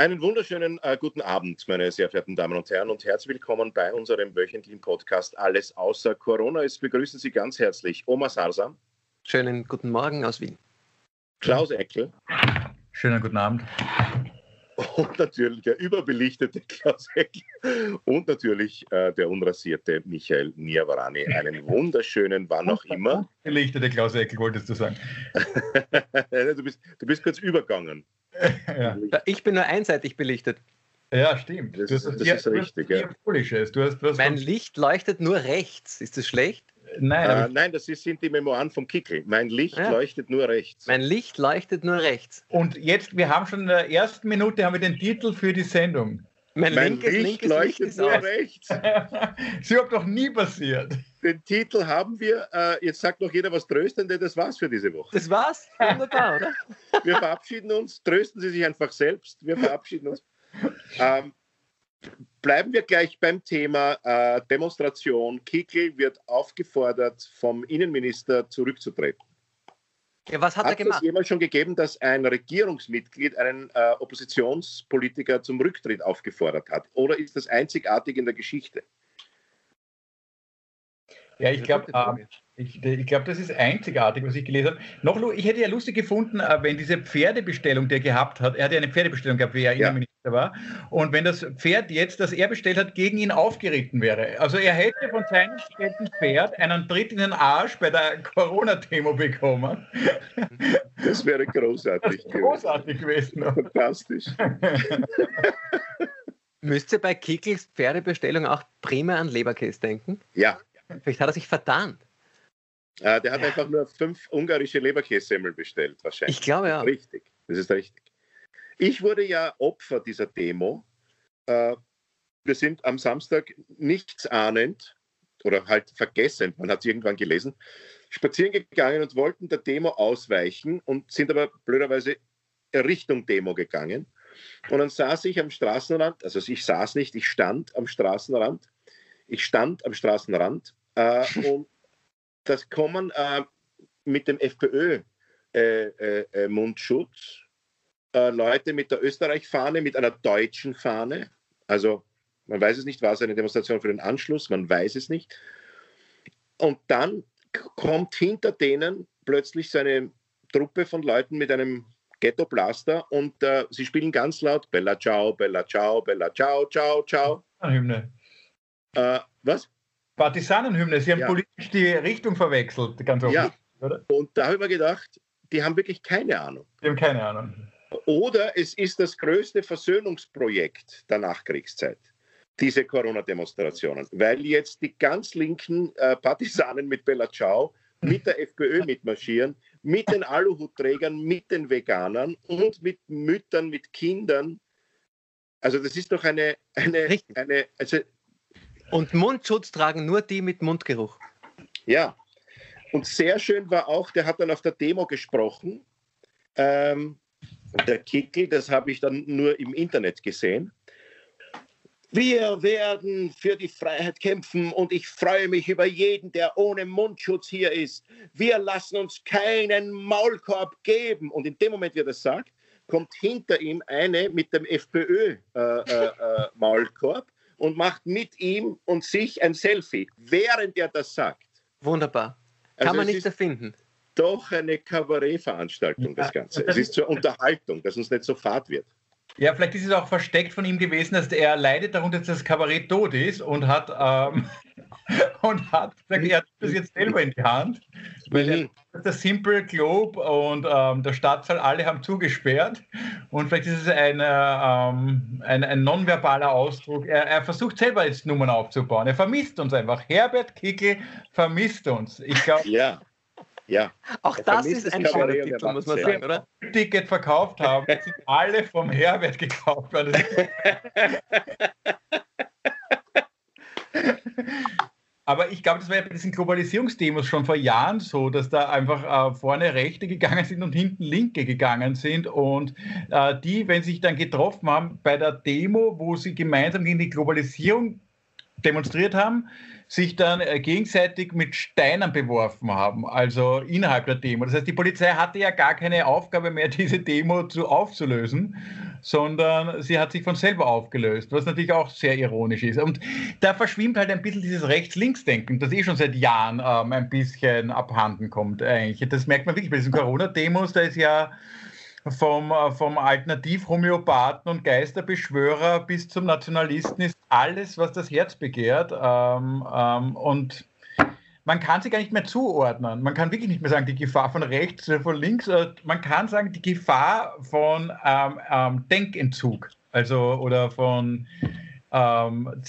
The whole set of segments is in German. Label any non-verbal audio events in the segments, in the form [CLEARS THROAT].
Einen wunderschönen äh, guten Abend, meine sehr verehrten Damen und Herren, und herzlich willkommen bei unserem wöchentlichen Podcast Alles außer Corona. Es begrüßen Sie ganz herzlich Oma Sarsa. Schönen guten Morgen aus Wien. Klaus Eckel. Schönen guten Abend. Und natürlich der überbelichtete Klaus Eckel. Und natürlich äh, der unrasierte Michael Niavarani. Einen wunderschönen, wann auch immer. Belichtete Klaus Eckel, wolltest du sagen. [LAUGHS] du, bist, du bist kurz übergangen. Ja. Ich bin nur einseitig belichtet. Ja, stimmt. Das, das ist richtig. Ja. Du hast, du mein Licht leuchtet nur rechts. Ist das schlecht? Nein, äh, nein, das ist, sind die Memoiren vom Kickel. Mein Licht ja. leuchtet nur rechts. Mein Licht leuchtet nur rechts. Und jetzt, wir haben schon in der ersten Minute haben wir den Titel für die Sendung. Mein, mein linkes, Licht linkes leuchtet Licht nur aus. rechts. [LAUGHS] Sie hat doch nie passiert. Den Titel haben wir. Äh, jetzt sagt noch jeder was Tröstendes. Das war's für diese Woche. Das war's? Wunderbar, oder? [LAUGHS] Wir verabschieden uns. Trösten Sie sich einfach selbst. Wir verabschieden uns. Ähm, bleiben wir gleich beim Thema äh, Demonstration. Kickel wird aufgefordert, vom Innenminister zurückzutreten. Ja, was hat, hat er gemacht? Hat es jemals schon gegeben, dass ein Regierungsmitglied einen äh, Oppositionspolitiker zum Rücktritt aufgefordert hat? Oder ist das einzigartig in der Geschichte? Ja, ich glaube, äh, ich, ich glaube, das ist einzigartig, was ich gelesen habe. Noch, ich hätte ja lustig gefunden, äh, wenn diese Pferdebestellung, die er gehabt hat, er hat ja eine Pferdebestellung gehabt, wie er ja. War, und wenn das Pferd jetzt, das er bestellt hat, gegen ihn aufgeritten wäre. Also er hätte von seinem bestellten Pferd einen Tritt in den Arsch bei der Corona-Demo bekommen. Das wäre großartig. Das großartig gewesen. Fantastisch. Müsst ihr bei Kickels Pferdebestellung auch primär an Leberkäse denken? Ja. Vielleicht hat er sich verdammt. Äh, der hat ja. einfach nur fünf ungarische Leberkässemmel bestellt, wahrscheinlich. Ich glaube ja. Richtig, das ist richtig. Ich wurde ja Opfer dieser Demo. Äh, wir sind am Samstag nichts ahnend oder halt vergessend, man hat es irgendwann gelesen, spazieren gegangen und wollten der Demo ausweichen und sind aber blöderweise Richtung Demo gegangen. Und dann saß ich am Straßenrand, also ich saß nicht, ich stand am Straßenrand. Ich stand am Straßenrand äh, und das kommen äh, mit dem FPÖ-Mundschutz äh, Leute mit der Österreich-Fahne, mit einer deutschen Fahne. Also man weiß es nicht, war es eine Demonstration für den Anschluss, man weiß es nicht. Und dann kommt hinter denen plötzlich so eine Truppe von Leuten mit einem Ghetto-Blaster und äh, sie spielen ganz laut Bella Ciao, Bella Ciao, Bella Ciao, Ciao, Ciao. Hymne. Äh, was? Partisanenhymne. Sie haben ja. politisch die Richtung verwechselt, ganz oft. Ja. Oder? Und da habe ich mir gedacht, die haben wirklich keine Ahnung. Die haben keine Ahnung. Oder es ist das größte Versöhnungsprojekt der Nachkriegszeit, diese Corona-Demonstrationen, weil jetzt die ganz linken äh, Partisanen mit Bella Ciao mit der FPÖ mitmarschieren, mit den Aluhutträgern, mit den Veganern und mit Müttern, mit Kindern. Also das ist doch eine, eine, eine also und Mundschutz tragen nur die mit Mundgeruch. Ja. Und sehr schön war auch, der hat dann auf der Demo gesprochen. Ähm, der Kickel, das habe ich dann nur im Internet gesehen. Wir werden für die Freiheit kämpfen und ich freue mich über jeden, der ohne Mundschutz hier ist. Wir lassen uns keinen Maulkorb geben. Und in dem Moment, wie er das sagt, kommt hinter ihm eine mit dem FPÖ-Maulkorb. Äh, äh, und macht mit ihm und sich ein Selfie, während er das sagt. Wunderbar. Kann also man nicht erfinden. Doch eine Kabarettveranstaltung, das Ganze. Es ist zur Unterhaltung, dass uns nicht so fad wird. Ja, vielleicht ist es auch versteckt von ihm gewesen, dass er leidet darunter, dass das Kabarett tot ist und hat, ähm, [LAUGHS] und hat gesagt, er hat das jetzt selber in die Hand. Weil mhm. der Simple Globe und ähm, der Stadtsaal alle haben zugesperrt. Und vielleicht ist es ein, ähm, ein, ein nonverbaler Ausdruck. Er, er, versucht selber jetzt Nummern aufzubauen. Er vermisst uns einfach. Herbert Kickel vermisst uns. Ich glaube. Ja. Ja. Auch das ist ein schöner Titel, muss man sagen, oder? Ticket verkauft haben, sind alle vom Herbert gekauft worden. Aber ich glaube, das war ja bei diesen Globalisierungsdemos schon vor Jahren so, dass da einfach äh, vorne Rechte gegangen sind und hinten Linke gegangen sind. Und äh, die, wenn sie sich dann getroffen haben bei der Demo, wo sie gemeinsam gegen die Globalisierung demonstriert haben, sich dann äh, gegenseitig mit Steinen beworfen haben, also innerhalb der Demo. Das heißt, die Polizei hatte ja gar keine Aufgabe mehr, [LAUGHS] diese Demo zu aufzulösen, sondern sie hat sich von selber aufgelöst, was natürlich auch sehr ironisch ist. Und da verschwimmt halt ein bisschen dieses Rechts-Links-Denken, das eh schon seit Jahren ähm, ein bisschen abhanden kommt eigentlich. Das merkt man wirklich bei diesen Corona-Demos, da ist ja vom, äh, vom Alternativ-Homöopathen und Geisterbeschwörer bis zum Nationalisten ist alles, was das Herz begehrt. Ähm, ähm, und man kann sie gar nicht mehr zuordnen. Man kann wirklich nicht mehr sagen, die Gefahr von rechts oder von links. Man kann sagen, die Gefahr von ähm, ähm Denkentzug. Also oder von ähm,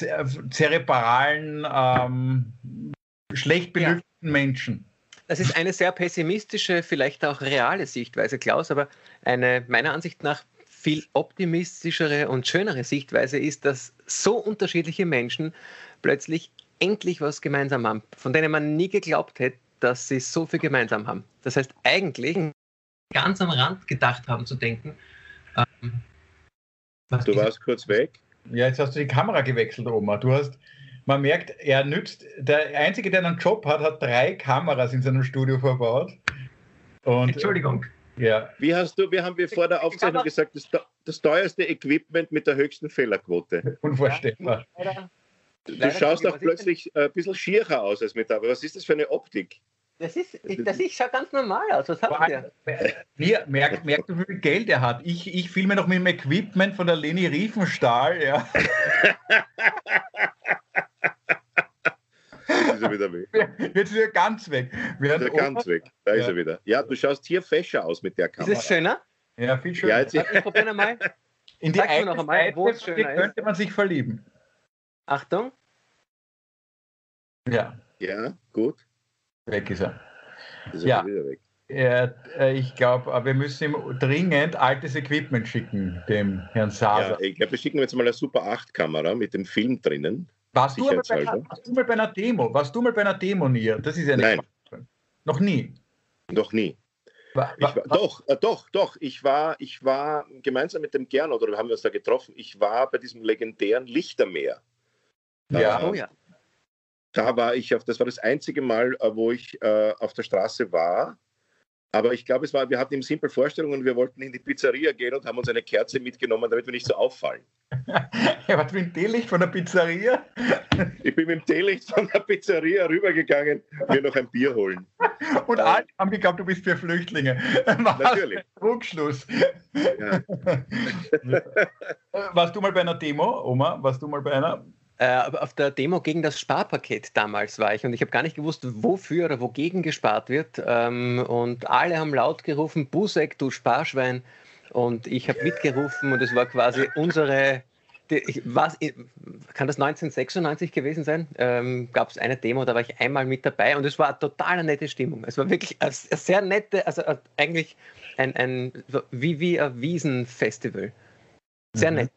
zerebralen, ähm, schlecht belüfteten ja. Menschen. Das ist eine sehr pessimistische, vielleicht auch reale Sichtweise, Klaus, aber eine meiner Ansicht nach viel optimistischere und schönere Sichtweise ist, dass so unterschiedliche Menschen plötzlich endlich was gemeinsam haben, von denen man nie geglaubt hätte, dass sie so viel gemeinsam haben. Das heißt, eigentlich ganz am Rand gedacht haben zu denken. Ähm, du warst kurz weg. Ja, jetzt hast du die Kamera gewechselt, Oma. Du hast man merkt, er nützt, der Einzige, der einen Job hat, hat drei Kameras in seinem Studio verbaut. Und, Entschuldigung. Ja. Wie hast du, wir haben wir vor der Aufzeichnung gesagt, das, das teuerste Equipment mit der höchsten Fehlerquote. [LAUGHS] Unvorstellbar. Du Leider schaust auch plötzlich ein bisschen schierer aus als mit aber was ist das für eine Optik? Das ist, das ist, schaut ganz normal aus. Was habt ihr? Mir, merkt, merkt, wie viel Geld er hat. Ich, ich filme noch mit dem Equipment von der Leni Riefenstahl. Ja. [LAUGHS] [LAUGHS] ist er wieder weg. [LAUGHS] Jetzt ist er ganz weg. Wir ist er ganz weg. Da ja. ist er wieder. Ja, du schaust hier fescher aus mit der Kamera. Ist es schöner? Ja, viel schöner. Ja, jetzt ich probiere mal. [LAUGHS] In die Sag noch einmal, wo es schöner könnte man sich verlieben. Achtung. Ja. Ja, gut. Weg ist er. Ist er ja. wieder weg. Äh, ich glaube, wir müssen ihm dringend altes Equipment schicken, dem Herrn Saser. Ja, ich glaube, wir schicken jetzt mal eine Super 8-Kamera mit dem Film drinnen. Warst du, bei einer, warst du mal bei einer Demo? Warst du mal bei einer Demo, Nier? Das ist ja nicht. Nein. Noch nie. Noch nie. War, war, war, doch, äh, doch, doch. Ich war, ich war gemeinsam mit dem Gernot, oder haben wir uns da getroffen, ich war bei diesem legendären Lichtermeer. Ja, äh, oh ja. Da war ich auf, das war das einzige Mal, äh, wo ich äh, auf der Straße war aber ich glaube, es war, wir hatten im Simple Vorstellungen wir wollten in die Pizzeria gehen und haben uns eine Kerze mitgenommen, damit wir nicht so auffallen. [LAUGHS] ja, was mit dem Teelicht von der Pizzeria? [LAUGHS] ich bin mit dem Teelicht von der Pizzeria rübergegangen, mir noch ein Bier holen. Und äh, alle haben geglaubt, du bist für Flüchtlinge. [LAUGHS] Natürlich. Rückschluss. Ja. Warst du mal bei einer Demo, Oma? Warst du mal bei einer? Äh, auf der Demo gegen das Sparpaket damals war ich und ich habe gar nicht gewusst, wofür oder wogegen gespart wird. Ähm, und alle haben laut gerufen, Busek, du Sparschwein. Und ich habe mitgerufen und es war quasi unsere, ich, was, kann das 1996 gewesen sein? Ähm, Gab es eine Demo, da war ich einmal mit dabei und es war eine total nette Stimmung. Es war wirklich eine sehr nette, also äh, eigentlich ein, ein wie, wie ein Wiesenfestival. Sehr mhm. nett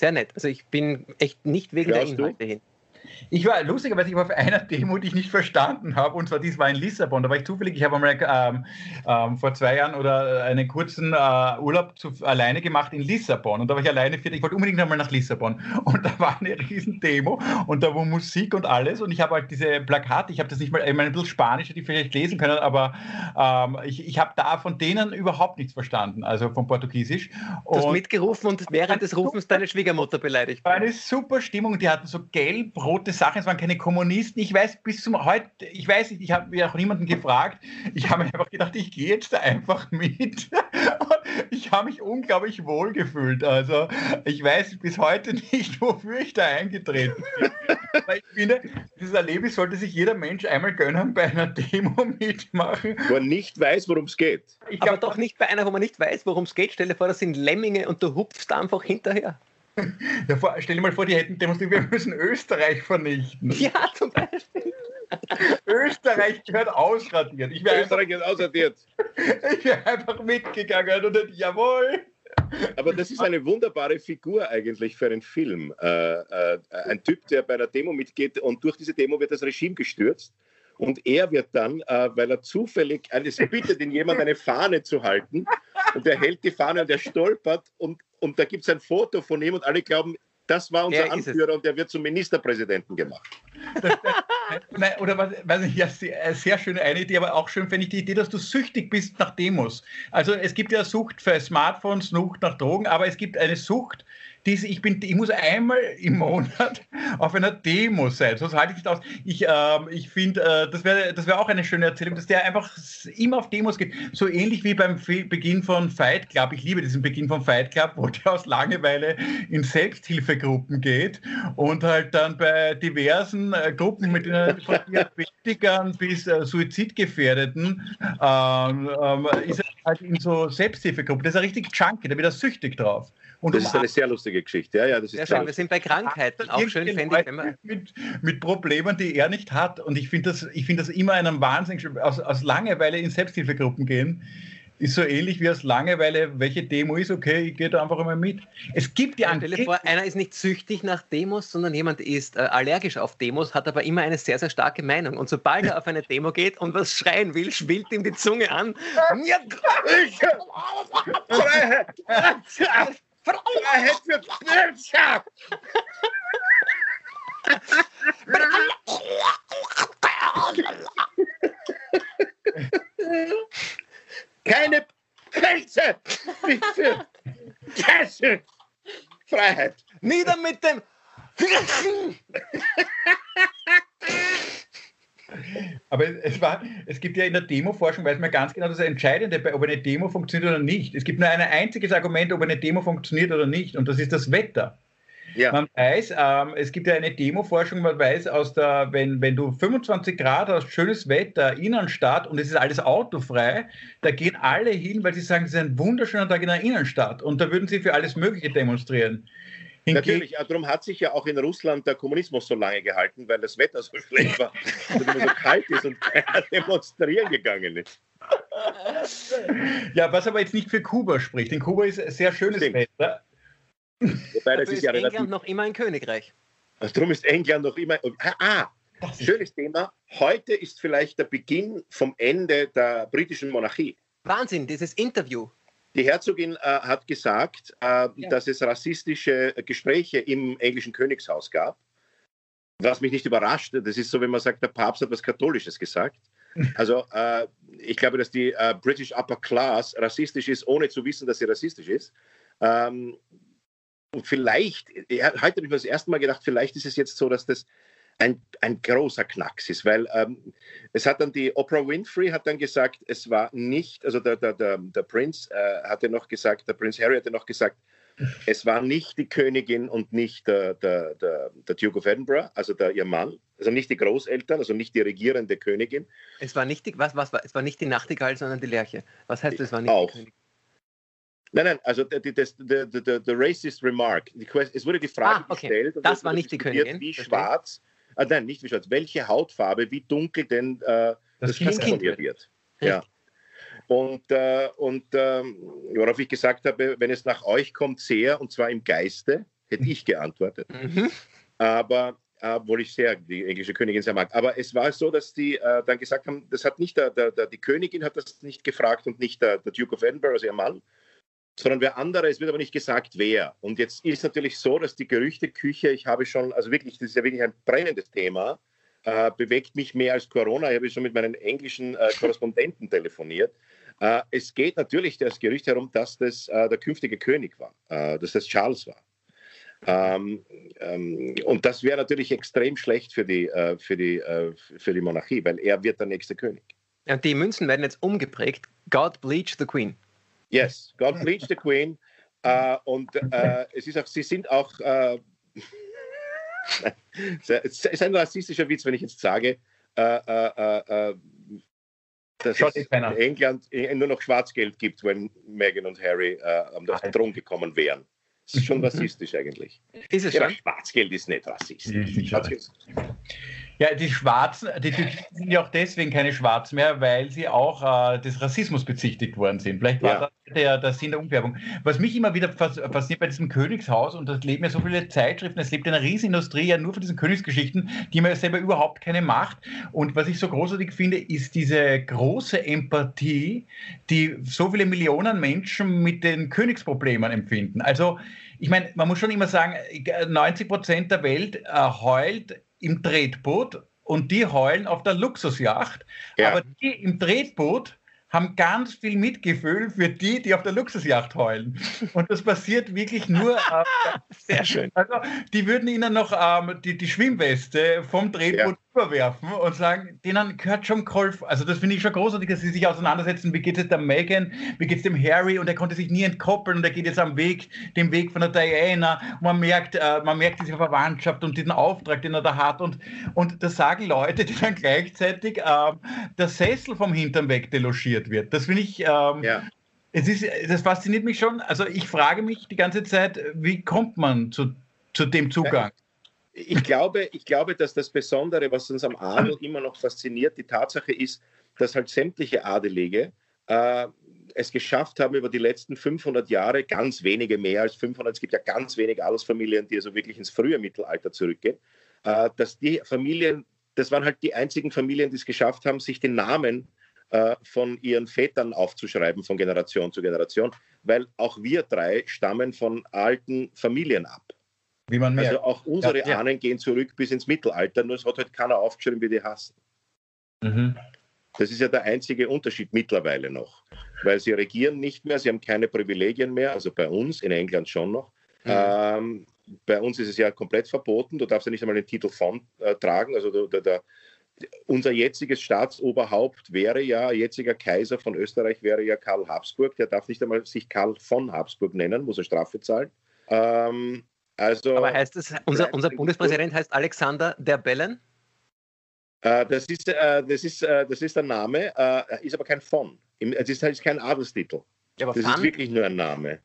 sehr nett. Also ich bin echt nicht wegen Schaust der Inhalte du? hin. Ich war lustigerweise ich war auf einer Demo, die ich nicht verstanden habe, und zwar dies war in Lissabon. Da war ich zufällig, ich habe einmal ähm, ähm, vor zwei Jahren oder einen kurzen äh, Urlaub zu, alleine gemacht in Lissabon. Und da war ich alleine für, ich wollte unbedingt einmal nach Lissabon. Und da war eine riesen Demo und da war Musik und alles. Und ich habe halt diese Plakate, ich habe das nicht mal, ich meine, ein bisschen Spanisch, die vielleicht lesen können, aber ähm, ich, ich habe da von denen überhaupt nichts verstanden, also von Portugiesisch. Du hast mitgerufen und während des Rufens deine Schwiegermutter beleidigt. War eine super Stimmung, die hatten so gelb-rote verrückte Sachen, es waren keine Kommunisten. Ich weiß bis zum heute, ich weiß nicht, ich habe mir auch niemanden gefragt. Ich habe mir einfach gedacht, ich gehe jetzt da einfach mit. [LAUGHS] ich habe mich unglaublich wohl gefühlt. Also ich weiß bis heute nicht, wofür ich da eingetreten bin. [LAUGHS] Aber ich finde, dieses Erlebnis sollte sich jeder Mensch einmal gönnen, bei einer Demo mitmachen. Wo er nicht weiß, worum es geht. Ich Aber doch nicht bei einer, wo man nicht weiß, worum es geht. Stell dir vor, das sind Lemminge und du hupfst einfach hinterher. Ja, vor, stell dir mal vor, die hätten demonstriert, wir müssen Österreich vernichten. Ja, zum Beispiel. [LAUGHS] Österreich gehört ausradiert. Ich Österreich gehört ausradiert. Ich wäre einfach mitgegangen und dann, jawohl. Aber das ist eine wunderbare Figur eigentlich für einen Film. Äh, äh, ein Typ, der bei einer Demo mitgeht und durch diese Demo wird das Regime gestürzt. Und er wird dann, äh, weil er zufällig, es bittet ihn jemand, eine Fahne zu halten. Und er hält die Fahne und er stolpert und und da gibt es ein Foto von ihm und alle glauben, das war unser Anführer und der wird zum Ministerpräsidenten gemacht. Das, [LAUGHS] nein, oder was, weiß ich, ja, sehr, sehr schöne eine Idee, aber auch schön finde ich die Idee, dass du süchtig bist nach Demos. Also es gibt ja Sucht für Smartphones, Sucht nach Drogen, aber es gibt eine Sucht diese, ich, bin, ich muss einmal im Monat [LAUGHS] auf einer Demo sein. Sonst halte ich nicht aus. Ich, ähm, ich finde, äh, das wäre das wär auch eine schöne Erzählung, dass der einfach immer auf Demos geht. So ähnlich wie beim Beginn von Fight Club. Ich liebe diesen Beginn von Fight Club, wo der aus Langeweile in Selbsthilfegruppen geht und halt dann bei diversen äh, Gruppen mit äh, von Diabetikern bis äh, Suizidgefährdeten ähm, ähm, ist er halt in so Selbsthilfegruppen. Das ist ein richtig Junkie, da wird er süchtig drauf. Und das ist eine sehr lustige Geschichte. Ja, ja, das ist schön. Wir sind bei Krankheiten auch schön, fände ich, wenn man mit, mit Problemen, die er nicht hat. Und ich finde das, find das immer einen Wahnsinn, aus, aus Langeweile in Selbsthilfegruppen gehen ist so ähnlich wie aus Langeweile, welche Demo ist, okay, ich gehe da einfach einmal mit. Es gibt die Stell dir vor, einer ist nicht süchtig nach Demos, sondern jemand ist äh, allergisch auf Demos, hat aber immer eine sehr, sehr starke Meinung. Und sobald er auf eine Demo geht und was schreien will, schwillt ihm die Zunge an. [LAUGHS] [LAUGHS] Freiheit für Bürger! Keine Pelze! Bitte! Käse! Freiheit! Nieder mit dem! [LAUGHS] Aber es, war, es gibt ja in der Demo-Forschung, weiß man ganz genau, das Entscheidende, ob eine Demo funktioniert oder nicht. Es gibt nur ein einziges Argument, ob eine Demo funktioniert oder nicht, und das ist das Wetter. Ja. Man weiß, ähm, es gibt ja eine Demo-Forschung, man weiß, aus der, wenn, wenn du 25 Grad hast, schönes Wetter, Innenstadt und es ist alles autofrei, da gehen alle hin, weil sie sagen, es ist ein wunderschöner Tag in der Innenstadt und da würden sie für alles Mögliche demonstrieren. Natürlich, darum hat sich ja auch in Russland der Kommunismus so lange gehalten, weil das Wetter so [LAUGHS] schlecht war und immer so kalt ist und keiner [LAUGHS] demonstrieren gegangen ist. Ja, was aber jetzt nicht für Kuba spricht. In Kuba ist sehr schönes Stimmt. Wetter. Wobei, das ist, ist ja England relativ, noch immer ein Königreich. Also darum ist England noch immer. Ah, schönes Thema. Heute ist vielleicht der Beginn vom Ende der britischen Monarchie. Wahnsinn, dieses Interview. Die Herzogin äh, hat gesagt, äh, ja. dass es rassistische Gespräche im englischen Königshaus gab. Was mich nicht überrascht, das ist so, wenn man sagt, der Papst hat was Katholisches gesagt. [LAUGHS] Also äh, ich glaube, dass die äh, British Upper Class rassistisch ist, ohne zu wissen, dass sie rassistisch ist. Ähm, und vielleicht, heute habe ich mir das erste Mal gedacht, vielleicht ist es jetzt so, dass das ein, ein großer Knacks ist, weil ähm, es hat dann die Oprah Winfrey hat dann gesagt, es war nicht, also der, der, der, der Prinz äh, hatte noch gesagt, der Prinz Harry hatte noch gesagt, es war nicht die Königin und nicht der, der, der, der Duke of Edinburgh, also der, ihr Mann, also nicht die Großeltern, also nicht die regierende Königin. Es war nicht die, was, was war, es war nicht die Nachtigall, sondern die Lerche. Was heißt, es war nicht Auch. die Königin? Nein, nein, also der, der, der, der, racist remark. es wurde die Frage ah, okay. gestellt. das war nicht die Königin. Wie schwarz äh, nein, nicht wie schwarz, welche Hautfarbe, wie dunkel denn äh, das, das Kind von ihr wird. Ja. Und, äh, und ähm, worauf ich gesagt habe, wenn es nach euch kommt, sehr, und zwar im Geiste, hätte ich geantwortet. [LAUGHS] Mhm. Aber obwohl ich sehr die englische Königin sehr mag. Aber es war so, dass die äh, dann gesagt haben, das hat nicht der, der, der, die Königin hat das nicht gefragt und nicht der, der Duke of Edinburgh, also ihr Mann, sondern wer andere, es wird aber nicht gesagt, wer. Und jetzt ist natürlich so, dass die Gerüchteküche, ich habe schon, also wirklich, das ist ja wirklich ein brennendes Thema, äh, bewegt mich mehr als Corona. Ich habe schon mit meinen englischen äh, Korrespondenten telefoniert. Äh, es geht natürlich das Gerücht herum, dass das äh, der künftige König war, äh, dass das Charles war. Ähm, ähm, und das wäre natürlich extrem schlecht für die, äh, für, die, für die Monarchie, weil er wird der nächste König. Ja, die Münzen werden jetzt umgeprägt. God bleach the Queen. Yes, God bleach the Queen. Uh, und uh, es ist auch, sie sind auch, uh, [LAUGHS] es ist ein rassistischer Witz, wenn ich jetzt sage, dass es in England nur noch Schwarzgeld gibt, wenn Meghan und Harry auf den Thron gekommen wären. Das ist schon [LAUGHS] rassistisch eigentlich. Ist es ja, schon? Schwarzgeld ist nicht rassistisch. Ja, die Schwarzen, die Türkisen sind ja auch deswegen keine Schwarzen mehr, weil sie auch äh, des Rassismus bezichtigt worden sind. Vielleicht war ja. das der, der Sinn der Umfärbung. Was mich immer wieder fasziniert bei diesem Königshaus, und das leben ja so viele Zeitschriften, es lebt eine Riesenindustrie ja nur von diesen Königsgeschichten, die man ja selber überhaupt keine macht. Und was ich so großartig finde, ist diese große Empathie, die so viele Millionen Menschen mit den Königsproblemen empfinden. Also, ich meine, man muss schon immer sagen, 90 Prozent der Welt äh, heult im Tretboot und die heulen auf der Luxusjacht. Ja. Aber die im Tretboot haben ganz viel Mitgefühl für die, die auf der Luxusjacht heulen. Und das passiert wirklich nur. [LAUGHS] Äh, Sehr schön. Also, die würden ihnen noch ähm, die, die Schwimmweste vom Drehboot ja. Überwerfen und sagen, denen gehört schon geholfen. Also, das finde ich schon großartig, dass sie sich auseinandersetzen. Wie geht es der Megan? Wie geht es dem Harry? Und er konnte sich nie entkoppeln und er geht jetzt am Weg, dem Weg von der Diana. Und man merkt, äh, man merkt diese Verwandtschaft und diesen Auftrag, den er da hat. Und, und das sagen Leute, die dann gleichzeitig äh, der Sessel vom Hintern weg delogiert wird. Das finde ich. Ähm, ja es ist, das fasziniert mich schon. Also ich frage mich die ganze Zeit, wie kommt man zu, zu dem Zugang? Ich glaube, ich glaube, dass das Besondere, was uns am Adel immer noch fasziniert, die Tatsache ist, dass halt sämtliche Adelige äh, es geschafft haben, über die letzten 500 Jahre, ganz wenige mehr als 500, es gibt ja ganz wenige Adelsfamilien, die also wirklich ins frühe Mittelalter zurückgehen, äh, dass die Familien, das waren halt die einzigen Familien, die es geschafft haben, sich den Namen äh, von ihren Vätern aufzuschreiben, von Generation zu Generation, weil auch wir drei stammen von alten Familien ab. Wie man merkt. Also auch unsere ja, ja. Ahnen gehen zurück bis ins Mittelalter, nur es hat halt keiner aufgeschrieben, wie die hassen. Mhm. Das ist ja der einzige Unterschied mittlerweile noch, weil sie regieren nicht mehr, sie haben keine Privilegien mehr, also bei uns, in England schon noch. Mhm. Ähm, bei uns ist es ja komplett verboten, du darfst ja nicht einmal den Titel von äh, tragen, also der, der, unser jetziges Staatsoberhaupt wäre ja, jetziger Kaiser von Österreich wäre ja Karl Habsburg. Der darf nicht einmal sich Karl von Habsburg nennen, muss er Strafe zahlen. Ähm, also, Aber heißt es, unser, unser Bundespräsident heißt Alexander der Bellen? Äh, das, ist, äh, das, ist, äh, das ist der Name, ist aber kein von. Es ist, kein Adelstitel. Ja, das ist wirklich nur ein Name.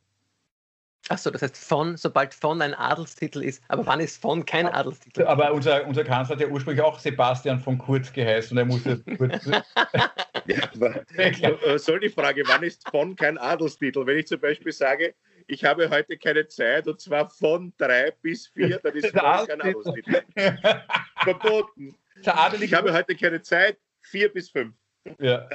Achso, das heißt von, sobald von ein Adelstitel ist. Aber wann ist von kein Adelstitel? Aber unser, unser Kanzler hat ja ursprünglich auch Sebastian von Kurz geheißen und er musste Kurz. [LAUGHS] ja, aber, soll die Frage, wann ist von kein Adelstitel? Wenn ich zum Beispiel sage, ich habe heute keine Zeit und zwar von drei bis vier, dann ist [LAUGHS] kein Adelstitel. [LAUGHS] Verboten. Ich habe heute keine Zeit, vier bis fünf. Ja.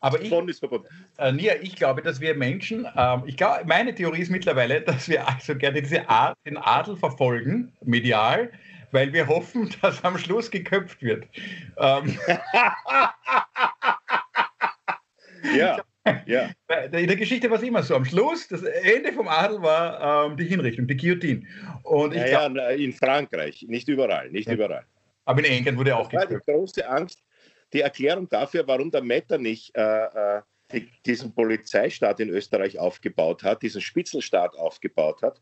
Aber ich, ist verbunden. Äh, Nia, ich glaube, dass wir Menschen, ähm, ich glaube, meine Theorie ist mittlerweile, dass wir also gerne diese Art, den Adel verfolgen, medial, weil wir hoffen, [LAUGHS] dass am Schluss geköpft wird. Ähm, ja. Ja. [LAUGHS] In der Geschichte war es immer so. Am Schluss, das Ende vom Adel war ähm, die Hinrichtung, die Guillotine. Und ich ja, glaub, ja, in Frankreich, nicht überall, nicht ja. überall. Aber in England wurde auch das war die große Angst, die Erklärung dafür, warum der Metternich äh, äh, die, diesen Polizeistaat in Österreich aufgebaut hat, diesen Spitzelstaat aufgebaut hat.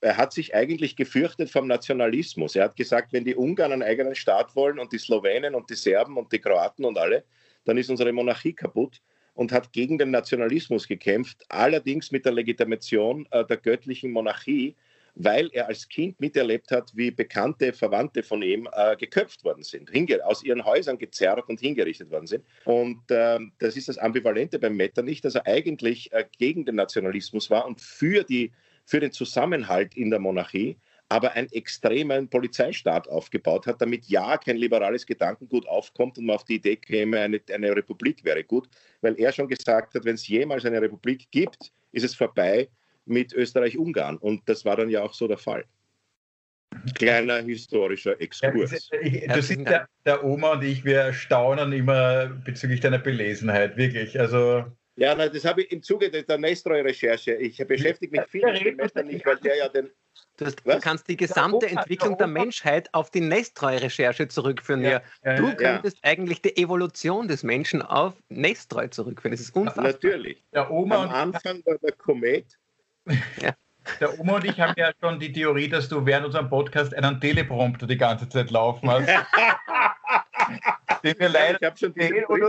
Er hat sich eigentlich gefürchtet vom Nationalismus. Er hat gesagt, wenn die Ungarn einen eigenen Staat wollen und die Slowenen und die Serben und die Kroaten und alle, dann ist unsere Monarchie kaputt und hat gegen den Nationalismus gekämpft, allerdings mit der Legitimation äh, der göttlichen Monarchie, weil er als Kind miterlebt hat, wie bekannte Verwandte von ihm äh, geköpft worden sind, aus ihren Häusern gezerrt und hingerichtet worden sind. Und äh, das ist das Ambivalente beim Metternich, dass er eigentlich äh, gegen den Nationalismus war und für, die, für den Zusammenhalt in der Monarchie, aber einen extremen Polizeistaat aufgebaut hat, damit ja kein liberales Gedankengut aufkommt und man auf die Idee käme, eine, eine Republik wäre gut, weil er schon gesagt hat, wenn es jemals eine Republik gibt, ist es vorbei mit Österreich-Ungarn. Und das war dann ja auch so der Fall. Kleiner historischer Exkurs. Ja, du siehst, der, der, Oma und ich, wir staunen immer bezüglich deiner Belesenheit, wirklich. Also ja, na, das habe ich im Zuge der Nestroy-Recherche. Ich beschäftige mich viel mit dem Metternich, weil der ja den. Du, hast, du kannst die gesamte der Entwicklung der, der Menschheit auf die Nestroy-Recherche zurückführen. Ja. Ja. Du könntest ja. eigentlich die Evolution des Menschen auf Nestroy zurückführen. Das ist unfassbar. Natürlich. Der Oma Am Anfang war der Komet ja. Der Oma und ich haben ja schon die Theorie, dass du während unserem Podcast einen Teleprompter die ganze Zeit laufen hast. [LAUGHS] den wir leider ich habe schon diese und,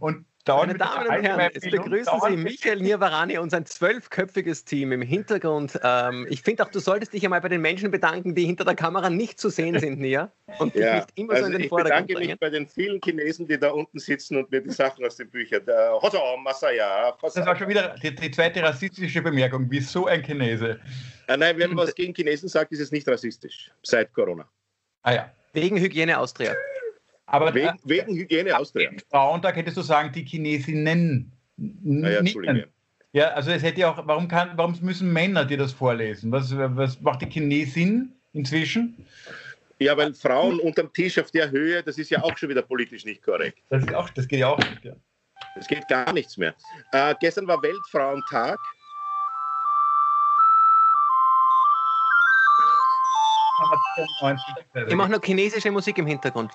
und Meine Damen und Herren, jetzt begrüßen Sie Michael Nirvarani und sein zwölfköpfiges Team im Hintergrund. Ähm, ich finde auch, du solltest dich einmal bei den Menschen bedanken, die hinter der Kamera nicht zu sehen sind, Nia. Und ja, nicht immer also so in den ich Vordergrund bedanke bringen. mich bei den vielen Chinesen, die da unten sitzen und mir die Sachen aus den Büchern. Hoso, Masaya, das war schon wieder die, die, zweite rassistische Bemerkung. Wieso ein Chinese? Ah, nein, wenn man was gegen Chinesen sagt, ist es nicht rassistisch. Seit Corona. Ah ja. Wegen Hygiene Austria. Aber wegen, äh, wegen Hygiene Austria. Frauentag hättest du sagen, die Chinesinnen. Naja, Entschuldige. Ja, also es hätte ja auch, warum, kann, warum müssen Männer dir das vorlesen? Was, was macht die Chinesin inzwischen? Ja, weil Frauen unterm Tisch auf der Höhe, das ist ja auch schon wieder politisch nicht korrekt. Das, ist auch, das geht ja auch nicht, ja. Das geht gar nichts mehr. Äh, gestern war Weltfrauentag. Ich mache noch chinesische Musik im Hintergrund.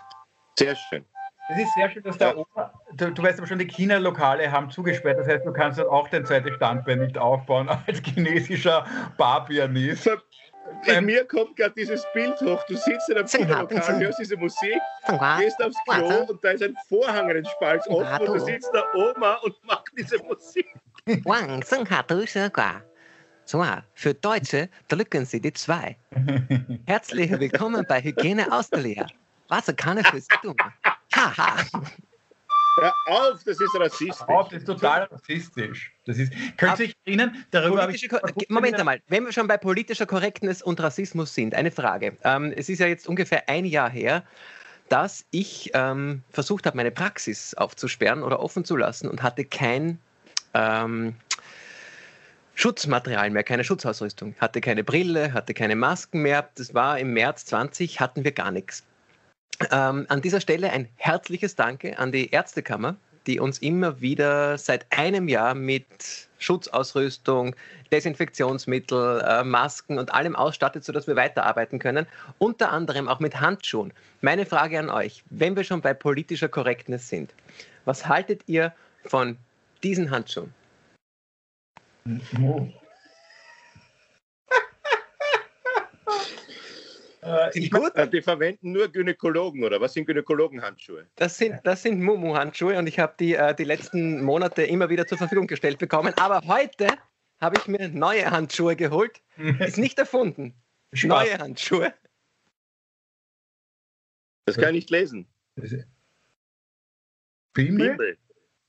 Sehr schön. Es ist sehr schön, dass da oben, du, du, weißt aber schon, die China-Lokale haben zugesperrt. Das heißt, du kannst dann auch dein zweites Standbein nicht aufbauen [LAUGHS] als chinesischer Barpianist. Bei mir kommt gerade dieses Bild hoch. Du sitzt in einem China-Lokal, hörst diese Musik, gehst aufs Klo und da ist ein Vorhang in den Spalt offen und du sitzt da Oma und macht diese Musik. So, für Deutsche drücken Sie die zwei. [LAUGHS] Herzlich willkommen bei Hygiene Austria. Wasserkanne fürs Dumme. Haha. Hör auf, das ist rassistisch. auf, das ist total rassistisch. Das ist, können Sie sich erinnern, darüber ich, Moment einmal, wenn wir schon bei politischer Korrektness und Rassismus sind, eine Frage. Ähm, es ist ja jetzt ungefähr ein Jahr her, dass ich ähm, versucht habe, meine Praxis aufzusperren oder offen zu lassen und hatte kein ähm, Schutzmaterial mehr, keine Schutzausrüstung. Hatte keine Brille, hatte keine Masken mehr. Das war im März 20, hatten wir gar nichts. Ähm, an dieser Stelle ein herzliches Danke an die Ärztekammer, die uns immer wieder seit einem Jahr mit Schutzausrüstung, Desinfektionsmittel, äh, Masken und allem ausstattet, sodass wir weiterarbeiten können. Unter anderem auch mit Handschuhen. Meine Frage an euch, wenn wir schon bei politischer Korrektness sind, was haltet ihr von diesen Handschuhen? Äh, ich gut? Äh, die verwenden nur Gynäkologen oder was sind Gynäkologenhandschuhe? Das sind, das sind Mumu-Handschuhe und ich habe die äh, die letzten Monate immer wieder zur Verfügung gestellt bekommen. Aber heute habe ich mir neue Handschuhe geholt. [LAUGHS] Ist nicht erfunden. Spaß. Neue Handschuhe. Das kann ich nicht lesen. Bimel?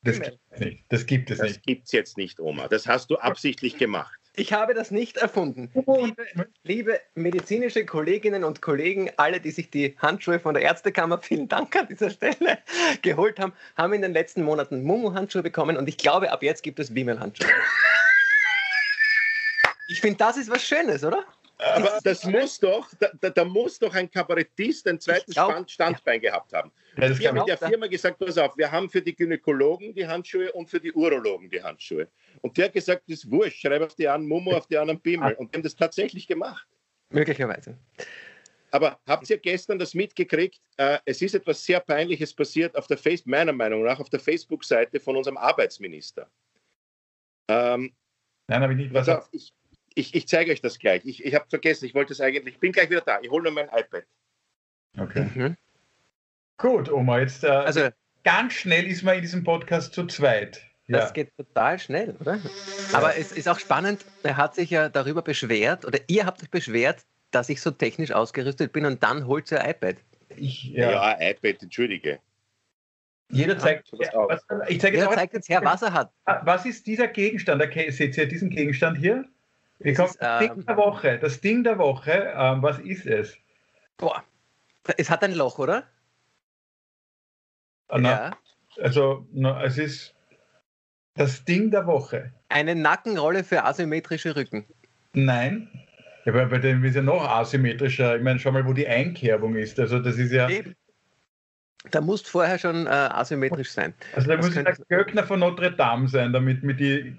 Das gibt es nicht. Das gibt es nicht. Das gibt es jetzt nicht, Oma. Das hast du absichtlich gemacht. Ich habe das nicht erfunden. Liebe, liebe, medizinische Kolleginnen und Kollegen, alle, die sich die Handschuhe von der Ärztekammer, vielen Dank an dieser Stelle, [LAUGHS] geholt haben, haben in den letzten Monaten Mumu-Handschuhe bekommen und ich glaube, ab jetzt gibt es Bimmel-Handschuhe. Ich finde, das ist was Schönes, oder? Aber das muss doch, da, da, muss doch ein Kabarettist ein zweites glaub, Standbein ja. gehabt haben. Ja, ich habe mit der Firma gesagt, pass auf, wir haben für die Gynäkologen die Handschuhe und für die Urologen die Handschuhe. Und der hat gesagt, das ist wurscht, schreibe auf die einen Momo, auf die anderen Bimmel. Und die haben das tatsächlich gemacht. Möglicherweise. Aber habt ihr gestern das mitgekriegt? Äh, es ist etwas sehr Peinliches passiert auf der Face meiner Meinung nach auf der Facebook-Seite von unserem Arbeitsminister. Ähm, Nein, habe ich nicht. Was auf, ich, ich, ich zeige euch das gleich. Ich, ich habe vergessen, ich wollte es eigentlich. Ich bin gleich wieder da. Ich hole nur mein iPad. Okay. Mhm. Gut, Oma, jetzt äh, also, ganz schnell ist man in diesem Podcast zu zweit. Ja. Das geht total schnell, oder? Aber es ist auch spannend, er hat sich ja darüber beschwert, oder ihr habt euch beschwert, dass ich so technisch ausgerüstet bin und dann holt ihr iPad. Ich, ja. ja, iPad, entschüdige. Jeder zeigt, ja, was, ich zeige Jeder zeigt jetzt her, was er hat. Was ist dieser Gegenstand? Seht ihr diesen Gegenstand hier? Ich das, ist, das Ding ähm, der Woche. Das Ding der Woche, ähm, was ist es? Boah, es hat ein Loch, oder? Ah, ja. Also, na, es ist das Ding der Woche. Eine Nackenrolle für asymmetrische Rücken. Nein. Ja, aber bei dem ist ja noch asymmetrischer. Ich meine, schau mal, wo die Einkerbung ist. Also, das ist ja. Eben. Da muss vorher schon äh, asymmetrisch sein. Also, da das muss der Göckner von Notre Dame sein, damit mit die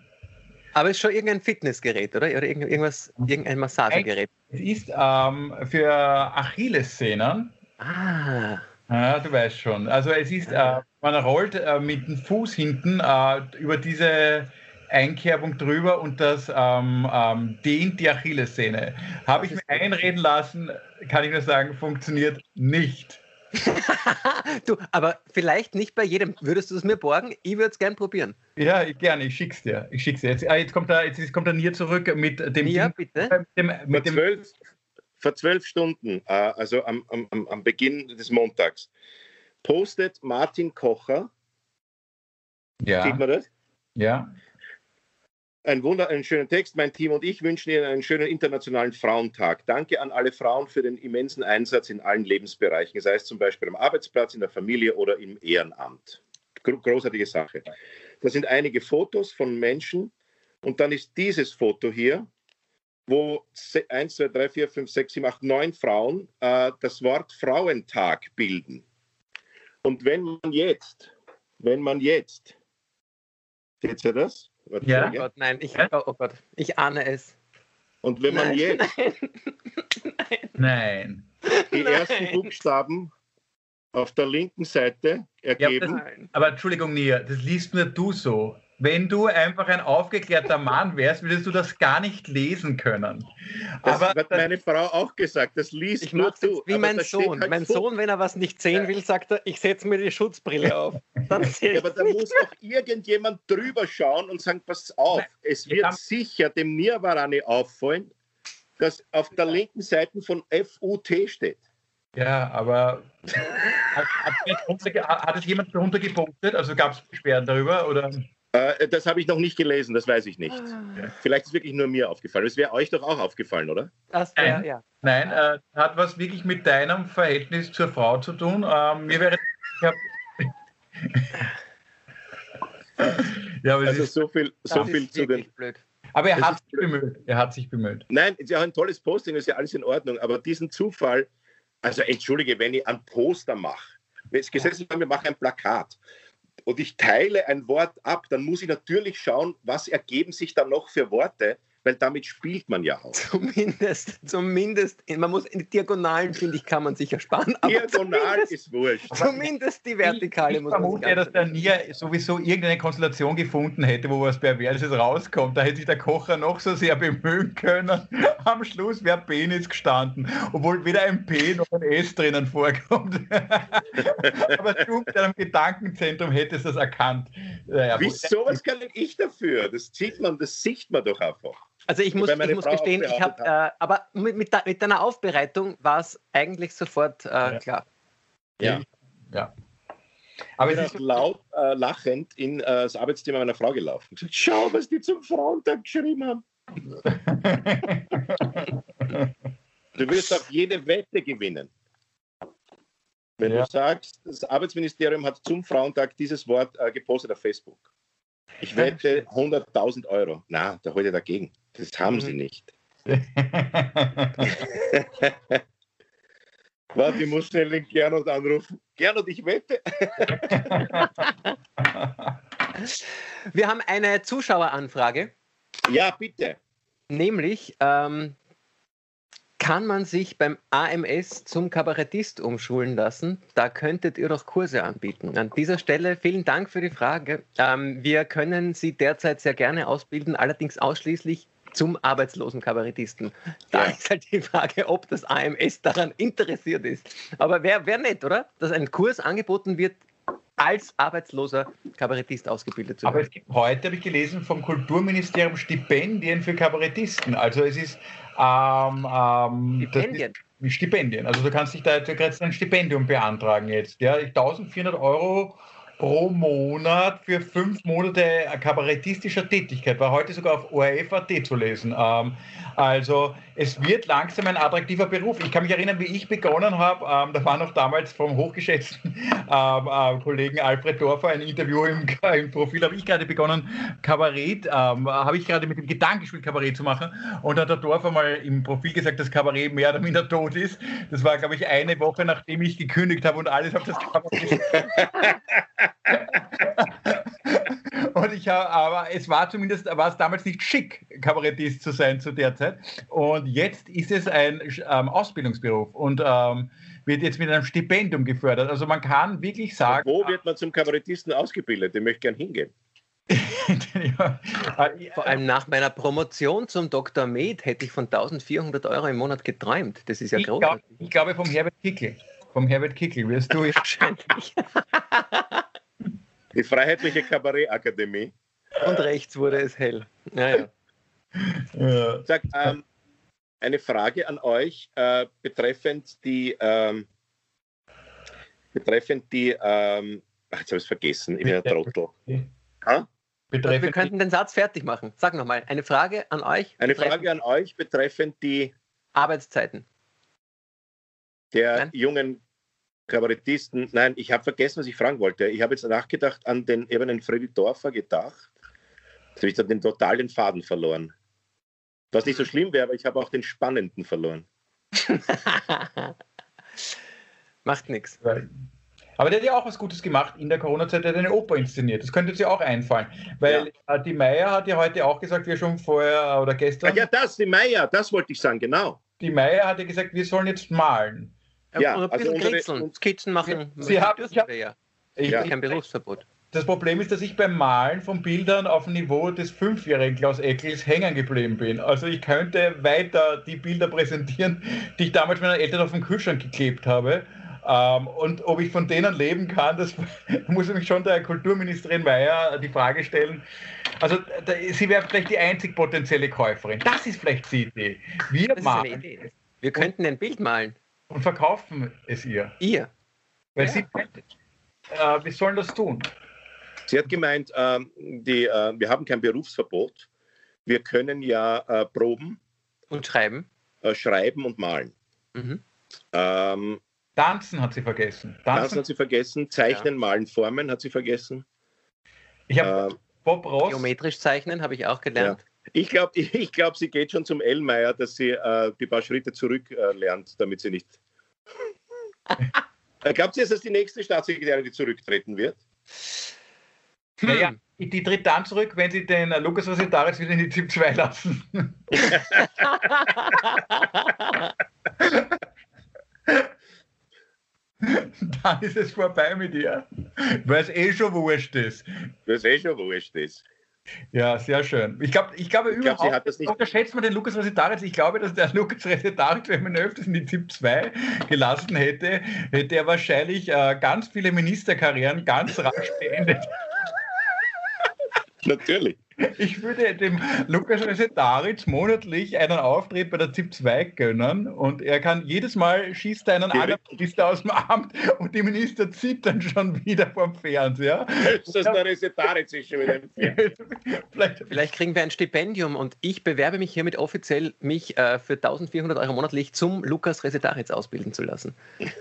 aber es ist schon irgendein Fitnessgerät, oder? Oder irgendwas, irgendein Massagegerät. Es ist ähm, für Achillessehnen. Ah. Ja, du weißt schon. Also es ist, äh, man rollt äh, mit dem Fuß hinten äh, über diese Einkerbung drüber und das ähm, ähm, dehnt die Achillessehne. Habe ich mir einreden lassen, kann ich nur sagen, funktioniert nicht. [LAUGHS] du, aber vielleicht nicht bei jedem. Würdest du es mir borgen? Ich würde es gern probieren. Ja, ich, gerne. Ich schick's dir. Ich schick's dir. Jetzt, ah, jetzt kommt er, jetzt kommt er Nier zurück mit dem. Ja, bitte. Mit dem, mit dem, vor zwölf Stunden, äh, also am, am, am Beginn des Montags, postet Martin Kocher, sieht ja, man das? ja. Ein Wunder, einen schönen Text. Mein Team und ich wünschen Ihnen einen schönen internationalen Frauentag. Danke an alle Frauen für den immensen Einsatz in allen Lebensbereichen, sei es zum Beispiel am Arbeitsplatz, in der Familie oder im Ehrenamt. Gro- Großartige Sache. Das sind einige Fotos von Menschen und dann ist dieses Foto hier, wo 1, 2, 3, 4, 5, 6, 7, 8, 9 Frauen äh, das Wort Frauentag bilden. Und wenn man jetzt, wenn man jetzt, seht ihr das? Warte, Ja. Oh Gott, nein, ich, oh, Gott, ich ahne es. Und wenn man Nein, jetzt Nein. [LAUGHS] die Nein. ersten Buchstaben auf der linken Seite ergeben, Nein. Aber Entschuldigung, Nia, das liest nur du so. Wenn du einfach ein aufgeklärter Mann wärst, würdest du das gar nicht lesen können. das Aber hat meine Frau auch gesagt, das liest Ich nur jetzt wie mein Sohn. halt Mein Sohn, wenn er was nicht sehen will, sagt er, ich setze mir die Schutzbrille auf. [LAUGHS] Dann sehe Ja, ich aber da muss doch irgendjemand drüber schauen und sagen, pass auf, Nein, es wir wird sicher dem Nirvarani auffallen, dass auf der linken Seite von FUT steht. Ja, aber hat, hat, hat es jemand darunter gepunktet? Also gab es Beschwerden darüber? Oder? Äh, das habe ich noch nicht gelesen, das weiß ich nicht. Ah, Vielleicht ist es wirklich nur mir aufgefallen. Es wäre euch doch auch aufgefallen, oder? Das wäre, ja. Nein, äh, hat was wirklich mit deinem Verhältnis zur Frau zu tun. Ähm, mir wäre. Ich hab, [LAUGHS] ja, aber, es Also ist, so viel, so Das viel ist zu den wirklich blöd. aber er das hat ist sich bemüht. Er hat sich bemüht. Nein, ist ja auch ein tolles Posting, ist ja alles in Ordnung, aber diesen Zufall, also entschuldige, wenn ich ein Poster mache, wenn es gesetzlich wir machen ein Plakat und ich teile ein Wort ab, dann muss ich natürlich schauen, was ergeben sich da noch für Worte, weil damit spielt man ja auch. [LAUGHS] Zumindest, zumindest, man muss in die Diagonalen, finde ich, kann man sich ersparen. Aber Diagonal ist wurscht. zumindest die Vertikale ich, ich muss man vermute ja, dass der. Nia sowieso irgendeine Konstellation gefunden hätte, wo was Perverses rauskommt. Da hätte sich der Kocher noch so sehr bemühen können. [LAUGHS] Am Schluss wäre Penis gestanden, obwohl weder ein P noch ein S drinnen vorkommt. [LAUGHS] Aber du mit deinem Gedankenzentrum hättest das erkannt. Naja, Wieso, was kann denn ich dafür? Das sieht man, das sieht man doch einfach. Also ich muss, ich muss gestehen, ich habe, äh, aber mit, mit, de- mit deiner Aufbereitung war es eigentlich sofort äh, Ja. klar. Ja. ja. Aber Ich bin ist auch laut äh, lachend in äh, das Arbeitszimmer meiner Frau gelaufen. Gesagt, Schau, was die zum Frauentag geschrieben haben. [LAUGHS] Du wirst auf jede Wette gewinnen. Wenn Ja. du sagst, das Arbeitsministerium hat zum Frauentag dieses Wort äh, gepostet auf Facebook. Ich wette 100.000 Euro. Na, da ich dagegen. Das haben Mhm. sie nicht. [LAUGHS] Warte, ich muss schnell den Gernot anrufen. Gernot, ich wette. [LAUGHS] Wir haben eine Zuschaueranfrage, Ja, bitte. nämlich ähm, kann man sich beim AMS zum Kabarettist umschulen lassen? Da könntet ihr doch Kurse anbieten. An dieser Stelle vielen Dank für die Frage. Ähm, wir können Sie derzeit sehr gerne ausbilden, allerdings ausschließlich zum arbeitslosen Kabarettisten. Da Ja. ist halt die Frage, ob das AMS daran interessiert ist. Aber wäre wär nett, oder? Dass ein Kurs angeboten wird, als arbeitsloser Kabarettist ausgebildet zu Aber werden. es gibt heute, habe ich gelesen, vom Kulturministerium Stipendien für Kabarettisten. Also es ist ähm, ähm, Stipendien. Ist Stipendien. Also du kannst dich da du kannst ein Stipendium beantragen jetzt. Ja, 1400 Euro pro Monat für fünf Monate kabarettistischer Tätigkeit. War heute sogar auf ORF.at zu lesen. Ähm, also es wird langsam ein attraktiver Beruf. Ich kann mich erinnern, wie ich begonnen habe. Ähm, da war noch damals vom hochgeschätzten [LAUGHS] ähm, äh, Kollegen Alfred Dorfer ein Interview im, [LAUGHS] im Profil. Habe ich gerade begonnen, Kabarett, ähm, habe ich gerade mit dem Gedanken gespielt, Kabarett zu machen. Und hat der Dorfer mal im Profil gesagt, dass Kabarett mehr oder minder tot ist. Das war, glaube ich, eine Woche, nachdem ich gekündigt habe und alles auf das Kabarett. [LAUGHS] [LAUGHS] Und ich habe, aber es war zumindest, war es damals nicht schick, Kabarettist zu sein zu der Zeit. Und jetzt ist es ein ähm, Ausbildungsberuf und ähm, wird jetzt mit einem Stipendium gefördert. Also man kann wirklich sagen. Wo wird man zum Kabarettisten ausgebildet? Ich möchte gern hingehen. [LAUGHS] ja, Vor allem nach meiner Promotion zum Dr. Med hätte ich von 1400 Euro im Monat geträumt. Das ist ja ich, glaub, großartig. ich glaube vom Herbert Kickl. vom Herbert Kickel, wirst du [LAUGHS] Wahrscheinlich. Die Freiheitliche Kabarettakademie. Und rechts wurde es hell. Naja. Ja. Sag, ähm, eine Frage an euch äh, betreffend die ähm, betreffend die ähm, ach, jetzt habe ich es vergessen, ich bin ein Trottel. Ha? Wir Betreffend könnten den Satz fertig machen. Sag nochmal, eine Frage an euch. Eine betreffend Frage an euch betreffend die Arbeitszeiten. der Nein. jungen Kabarettisten. Nein, ich habe vergessen, was ich fragen wollte. Ich habe jetzt nachgedacht an den eben den Freddy Dorfer gedacht. Jetzt habe ich dann den total den Faden verloren. Was nicht so schlimm wäre, aber ich habe auch den Spannenden verloren. [LAUGHS] Macht nichts. Aber der hat ja auch was Gutes gemacht in der Corona-Zeit, der hat eine Oper inszeniert. Das könnte uns ja auch einfallen. Weil äh, die Meier hat ja heute auch gesagt, wir schon vorher oder gestern, ja, das, die Meier, das wollte ich sagen, genau. die Meier hat ja gesagt, wir sollen jetzt malen. Ja, und ein also bisschen unsere- kritzeln, Skizzen machen. Sie haben- ich hab- ja. Ich, Ja. Kein Berufsverbot. Das Problem ist, dass ich beim Malen von Bildern auf dem Niveau des fünfjährigen Klaus Eckels hängen geblieben bin. Also ich könnte weiter die Bilder präsentieren, die ich damals meinen Eltern auf den Kühlschrank geklebt habe. Ähm, und ob ich von denen leben kann, das [LAUGHS] muss mich schon der Kulturministerin Mayer die Frage stellen. Also da, sie wäre vielleicht die einzig potenzielle Käuferin. Das ist vielleicht die Idee. Wir Das ist eine malen Idee. Wir könnten ein Bild malen. Und verkaufen es ihr. Ihr. Weil Ja. sie äh, wir sollen das tun. Sie hat gemeint, ähm, die, äh, wir haben kein Berufsverbot. Wir können ja äh, proben, Und schreiben. äh, schreiben und malen. Mhm. Ähm, Tanzen hat sie vergessen. das Tanzen. hat sie vergessen. Zeichnen, malen, formen hat sie vergessen. Ich habe Ähm, Bob Ross. Geometrisch zeichnen habe ich auch gelernt. Ich glaube, [LAUGHS] ich glaub, sie geht schon zum Ellmeier, dass sie äh, die paar Schritte zurück äh, lernt, damit sie nicht. [LAUGHS] Äh, Glaubt ihr, dass das die nächste Staatssekretärin, die zurücktreten wird? Hm. Naja, die tritt dann zurück, wenn sie den äh, Lukas Rosetaris wieder in die ZIP 2 lassen. [LAUGHS] dann ist es vorbei mit ihr. Weil es eh schon wurscht ist. Das ist eh schon wurscht ist. Ja, sehr schön. Ich, glaub, ich glaube Ich glaub, überhaupt, hat das nicht- unterschätzt man den Lukas Resetaritz. Ich glaube, dass der [LAUGHS] Lukas Resetaritz, wenn man öfters in die ZIP 2 gelassen hätte, hätte er wahrscheinlich äh, ganz viele Ministerkarrieren ganz rasch beendet. [LAUGHS] Natürlich. Ich würde dem Lukas Resetaritz monatlich einen Auftritt bei der ZIP 2 gönnen und er kann jedes Mal schießt er einen Ja, anderen Minister aus dem Amt und die Minister zittern schon wieder vom Fernseher. Das ist der Resetaritz ist schon wieder im Fernsehen. [LAUGHS] Vielleicht, Vielleicht kriegen wir ein Stipendium und ich bewerbe mich hiermit offiziell, mich äh, für 1400 Euro monatlich zum Lukas Resetaritz ausbilden zu lassen. [LAUGHS]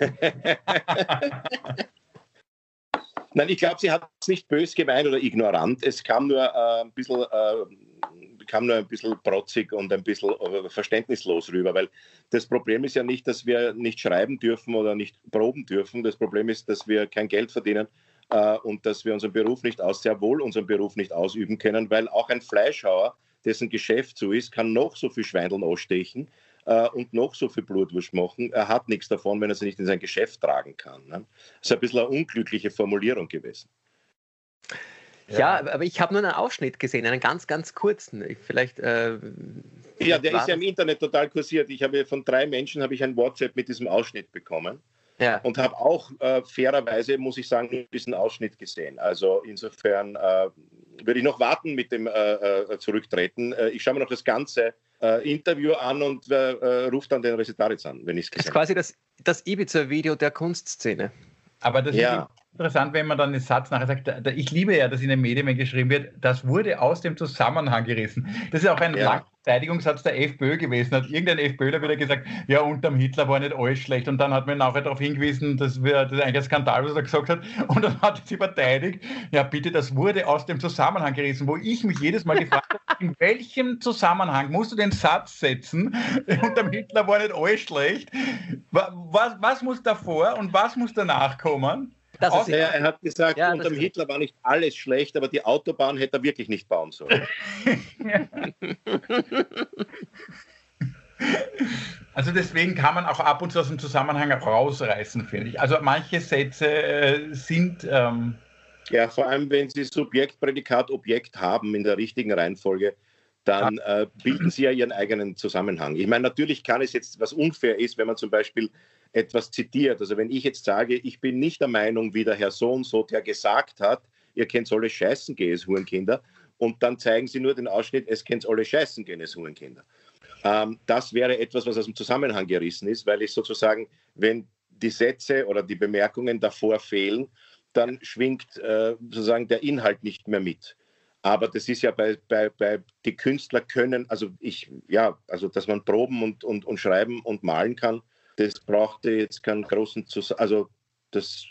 Nein, ich glaube, sie hat es nicht bös gemeint oder ignorant. Es kam nur, äh, ein, bisschen, äh, kam nur ein bisschen protzig und ein bisschen äh, verständnislos rüber, weil das Problem ist ja nicht, dass wir nicht schreiben dürfen oder nicht proben dürfen. Das Problem ist, dass wir kein Geld verdienen äh, und dass wir unseren Beruf nicht aus, sehr wohl unseren Beruf nicht ausüben können, weil auch ein Fleischhauer, dessen Geschäft so ist, kann noch so viel Schweindeln ausstechen äh, und noch so viel Blutwurst machen. Er hat nichts davon, wenn er sie nicht in sein Geschäft tragen kann. Ne? Das ist ein bisschen eine unglückliche Formulierung gewesen. Ja, aber ich habe nur einen Ausschnitt gesehen, einen ganz, ganz kurzen. Ich- Vielleicht. Äh, Ja, der ist ja im Internet total kursiert. Ich habe von drei Menschen habe ich ein WhatsApp mit diesem Ausschnitt bekommen Ja, und habe auch äh, fairerweise, muss ich sagen, diesen Ausschnitt gesehen. Also insofern äh, würde ich noch warten mit dem äh, äh, Zurücktreten. Äh, ich schaue mir noch das ganze äh, Interview an und äh, äh, rufe dann den Resetaritz an, wenn ich es das ist gesehen habe. quasi das, das Ibiza-Video der Kunstszene. Aber das Ja. Interessant, wenn man dann den Satz nachher sagt, da- da- ich liebe ja, dass in den Medien geschrieben wird, das wurde aus dem Zusammenhang gerissen. Das ist auch ein Ja. langer Verteidigungssatz der FPÖ gewesen. Hat irgendein FPÖler wieder gesagt, ja, unterm Hitler war nicht alles schlecht. Und dann hat man nachher darauf hingewiesen, dass wir, das ist eigentlich ein Skandal, was er gesagt hat. Und dann hat sie verteidigt, ja bitte, das wurde aus dem Zusammenhang gerissen, wo ich mich jedes Mal gefragt habe, in welchem Zusammenhang musst du den Satz setzen, [LAUGHS] unterm Hitler war nicht alles schlecht. Wa- Was, was muss davor und was muss danach kommen? Das ist Ja, er hat gesagt, Ja, unter Hitler war nicht alles schlecht, aber die Autobahn hätte er wirklich nicht bauen sollen. [LAUGHS] Also deswegen kann man auch ab und zu aus dem Zusammenhang rausreißen, finde ich. Also manche Sätze äh, sind ähm, Ja, vor allem, wenn Sie Subjekt, Prädikat, Objekt haben in der richtigen Reihenfolge, dann äh, bilden sie ja ihren eigenen Zusammenhang. Ich meine, natürlich kann es jetzt, was unfair ist, wenn man zum Beispiel etwas zitiert. Also wenn ich jetzt sage, ich bin nicht der Meinung, wie der Herr so und so, der gesagt hat, ihr kennt alle scheißen gehen, es Hurenkinder, und dann zeigen sie nur den Ausschnitt, es kennt alle scheißen gehen, es Hurenkinder. Ähm, das wäre etwas, was aus dem Zusammenhang gerissen ist, weil ich sozusagen, wenn die Sätze oder die Bemerkungen davor fehlen, dann schwingt äh, sozusagen der Inhalt nicht mehr mit. Aber das ist ja bei, bei, bei die Künstler können, also ich, ja, also dass man proben und, und, und schreiben und malen kann, das brauchte jetzt keinen großen Zus also das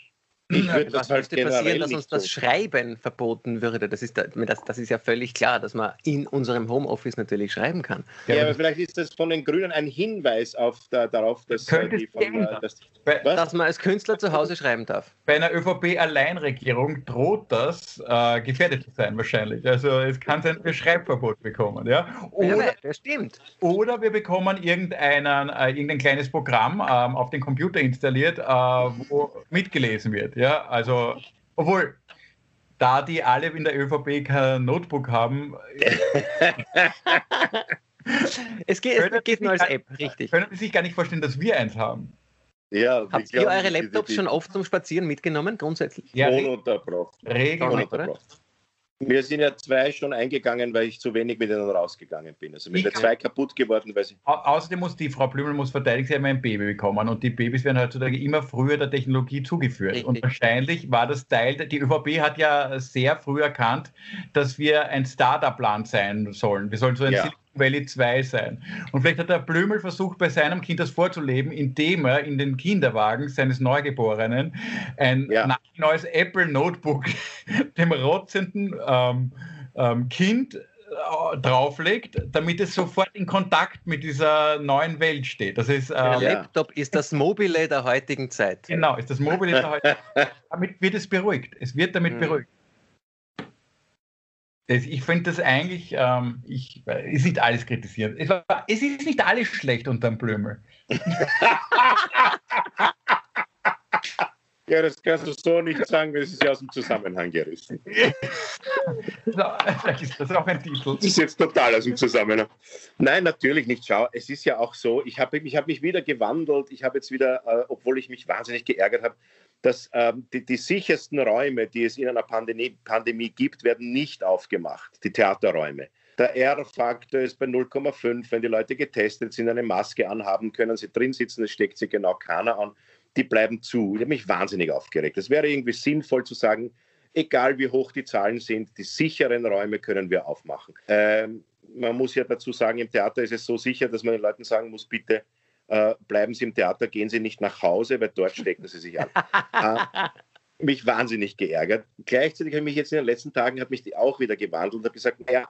ich würde Was halt müsste passieren, dass uns das Schreiben verboten würde? Das ist, das, das ist ja völlig klar, dass man in unserem Homeoffice natürlich schreiben kann. Ja, aber vielleicht ist das von den Grünen ein Hinweis auf da, darauf, dass, äh, die von, äh, dass, dass, man als Künstler zu Hause schreiben darf. Bei einer ÖVP-Alleinregierung droht das äh, gefährdet zu sein wahrscheinlich. Also es kann sein, wir Schreibverbot bekommen. Ja? Oder, ja, das stimmt. Oder wir bekommen irgendeinen, äh, irgendein kleines Programm ähm, auf den Computer installiert, äh, wo mitgelesen wird. Ja, also, obwohl, da die alle in der ÖVP kein Notebook haben. [LAUGHS] es geht, es geht nur als App, richtig. Können Sie sich gar nicht vorstellen, dass wir eins haben? Ja, Habt ihr eure Laptops die, die, schon oft zum Spazieren mitgenommen, grundsätzlich? Ja, ununterbrochen. Regelmäßig. Mir sind ja zwei schon eingegangen, weil ich zu wenig mit ihnen rausgegangen bin. Also mir sind zwei kaputt geworden, weil sie. Au außerdem muss die Frau Blümel muss verteidigt, sie haben ein Baby bekommen und die Babys werden heutzutage immer früher der Technologie zugeführt. Richtig. Und wahrscheinlich war das Teil, die ÖVP hat ja sehr früh erkannt, dass wir ein Startup-Land sein sollen. Wir sollen so ein ja. Valley 2 sein. Und vielleicht hat der Blümel versucht, bei seinem Kind das vorzuleben, indem er in den Kinderwagen seines Neugeborenen ein ja. neues Apple Notebook [LAUGHS] dem rotzenden ähm, ähm, Kind äh, drauflegt, damit es sofort in Kontakt mit dieser neuen Welt steht. Das ist, ähm, der Laptop ist das Mobile der heutigen Zeit. Genau, ist das Mobile der heutigen Zeit. Damit wird es beruhigt. Es wird damit mhm. beruhigt. Ich finde das eigentlich, ähm, ich, ist nicht alles kritisiert. Es, war, es ist nicht alles schlecht unterm Blömel. Ja, das kannst du so nicht sagen, das ist ja aus dem Zusammenhang gerissen. Vielleicht ist das auch ein Titel. Das ist jetzt total aus dem Zusammenhang. Nein, natürlich nicht. Schau, es ist ja auch so, ich habe ich hab mich wieder gewandelt. Ich habe jetzt wieder, äh, obwohl ich mich wahnsinnig geärgert habe, dass ähm, die, die, sichersten Räume, die es in einer Pandemie, Pandemie gibt, werden nicht aufgemacht, die Theaterräume. Der R-Faktor ist bei 0,5. Wenn die Leute getestet sind, eine Maske anhaben, können sie drin sitzen, es steckt sich genau keiner an die bleiben zu. Ich habe mich wahnsinnig aufgeregt. Es wäre irgendwie sinnvoll zu sagen, egal wie hoch die Zahlen sind, die sicheren Räume können wir aufmachen. Ähm, man muss ja dazu sagen, im Theater ist es so sicher, dass man den Leuten sagen muss, bitte äh, bleiben Sie im Theater, gehen Sie nicht nach Hause, weil dort stecken Sie sich an. [LAUGHS] äh, mich wahnsinnig geärgert. Gleichzeitig habe ich mich jetzt in den letzten Tagen hat mich auch wieder gewandelt und habe gesagt, naja,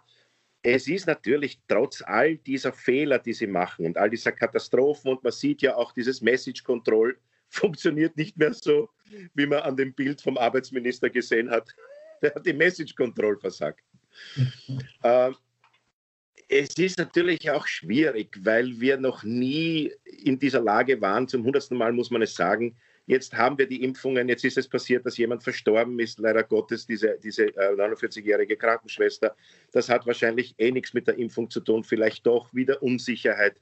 es ist natürlich trotz all dieser Fehler, die sie machen und all dieser Katastrophen und man sieht ja auch dieses Message Control [LAUGHS] funktioniert nicht mehr so, wie man an dem Bild vom Arbeitsminister gesehen hat. [LAUGHS] Der hat die Message Control versagt. äh, es ist natürlich auch schwierig, weil wir noch nie in dieser Lage waren. Zum hundertsten Mal muss man es sagen. Jetzt haben wir die Impfungen. Jetzt ist es passiert, dass jemand verstorben ist. Leider Gottes, diese, diese äh, 49-jährige Krankenschwester. Das hat wahrscheinlich eh nichts mit der Impfung zu tun. Vielleicht doch wieder Unsicherheit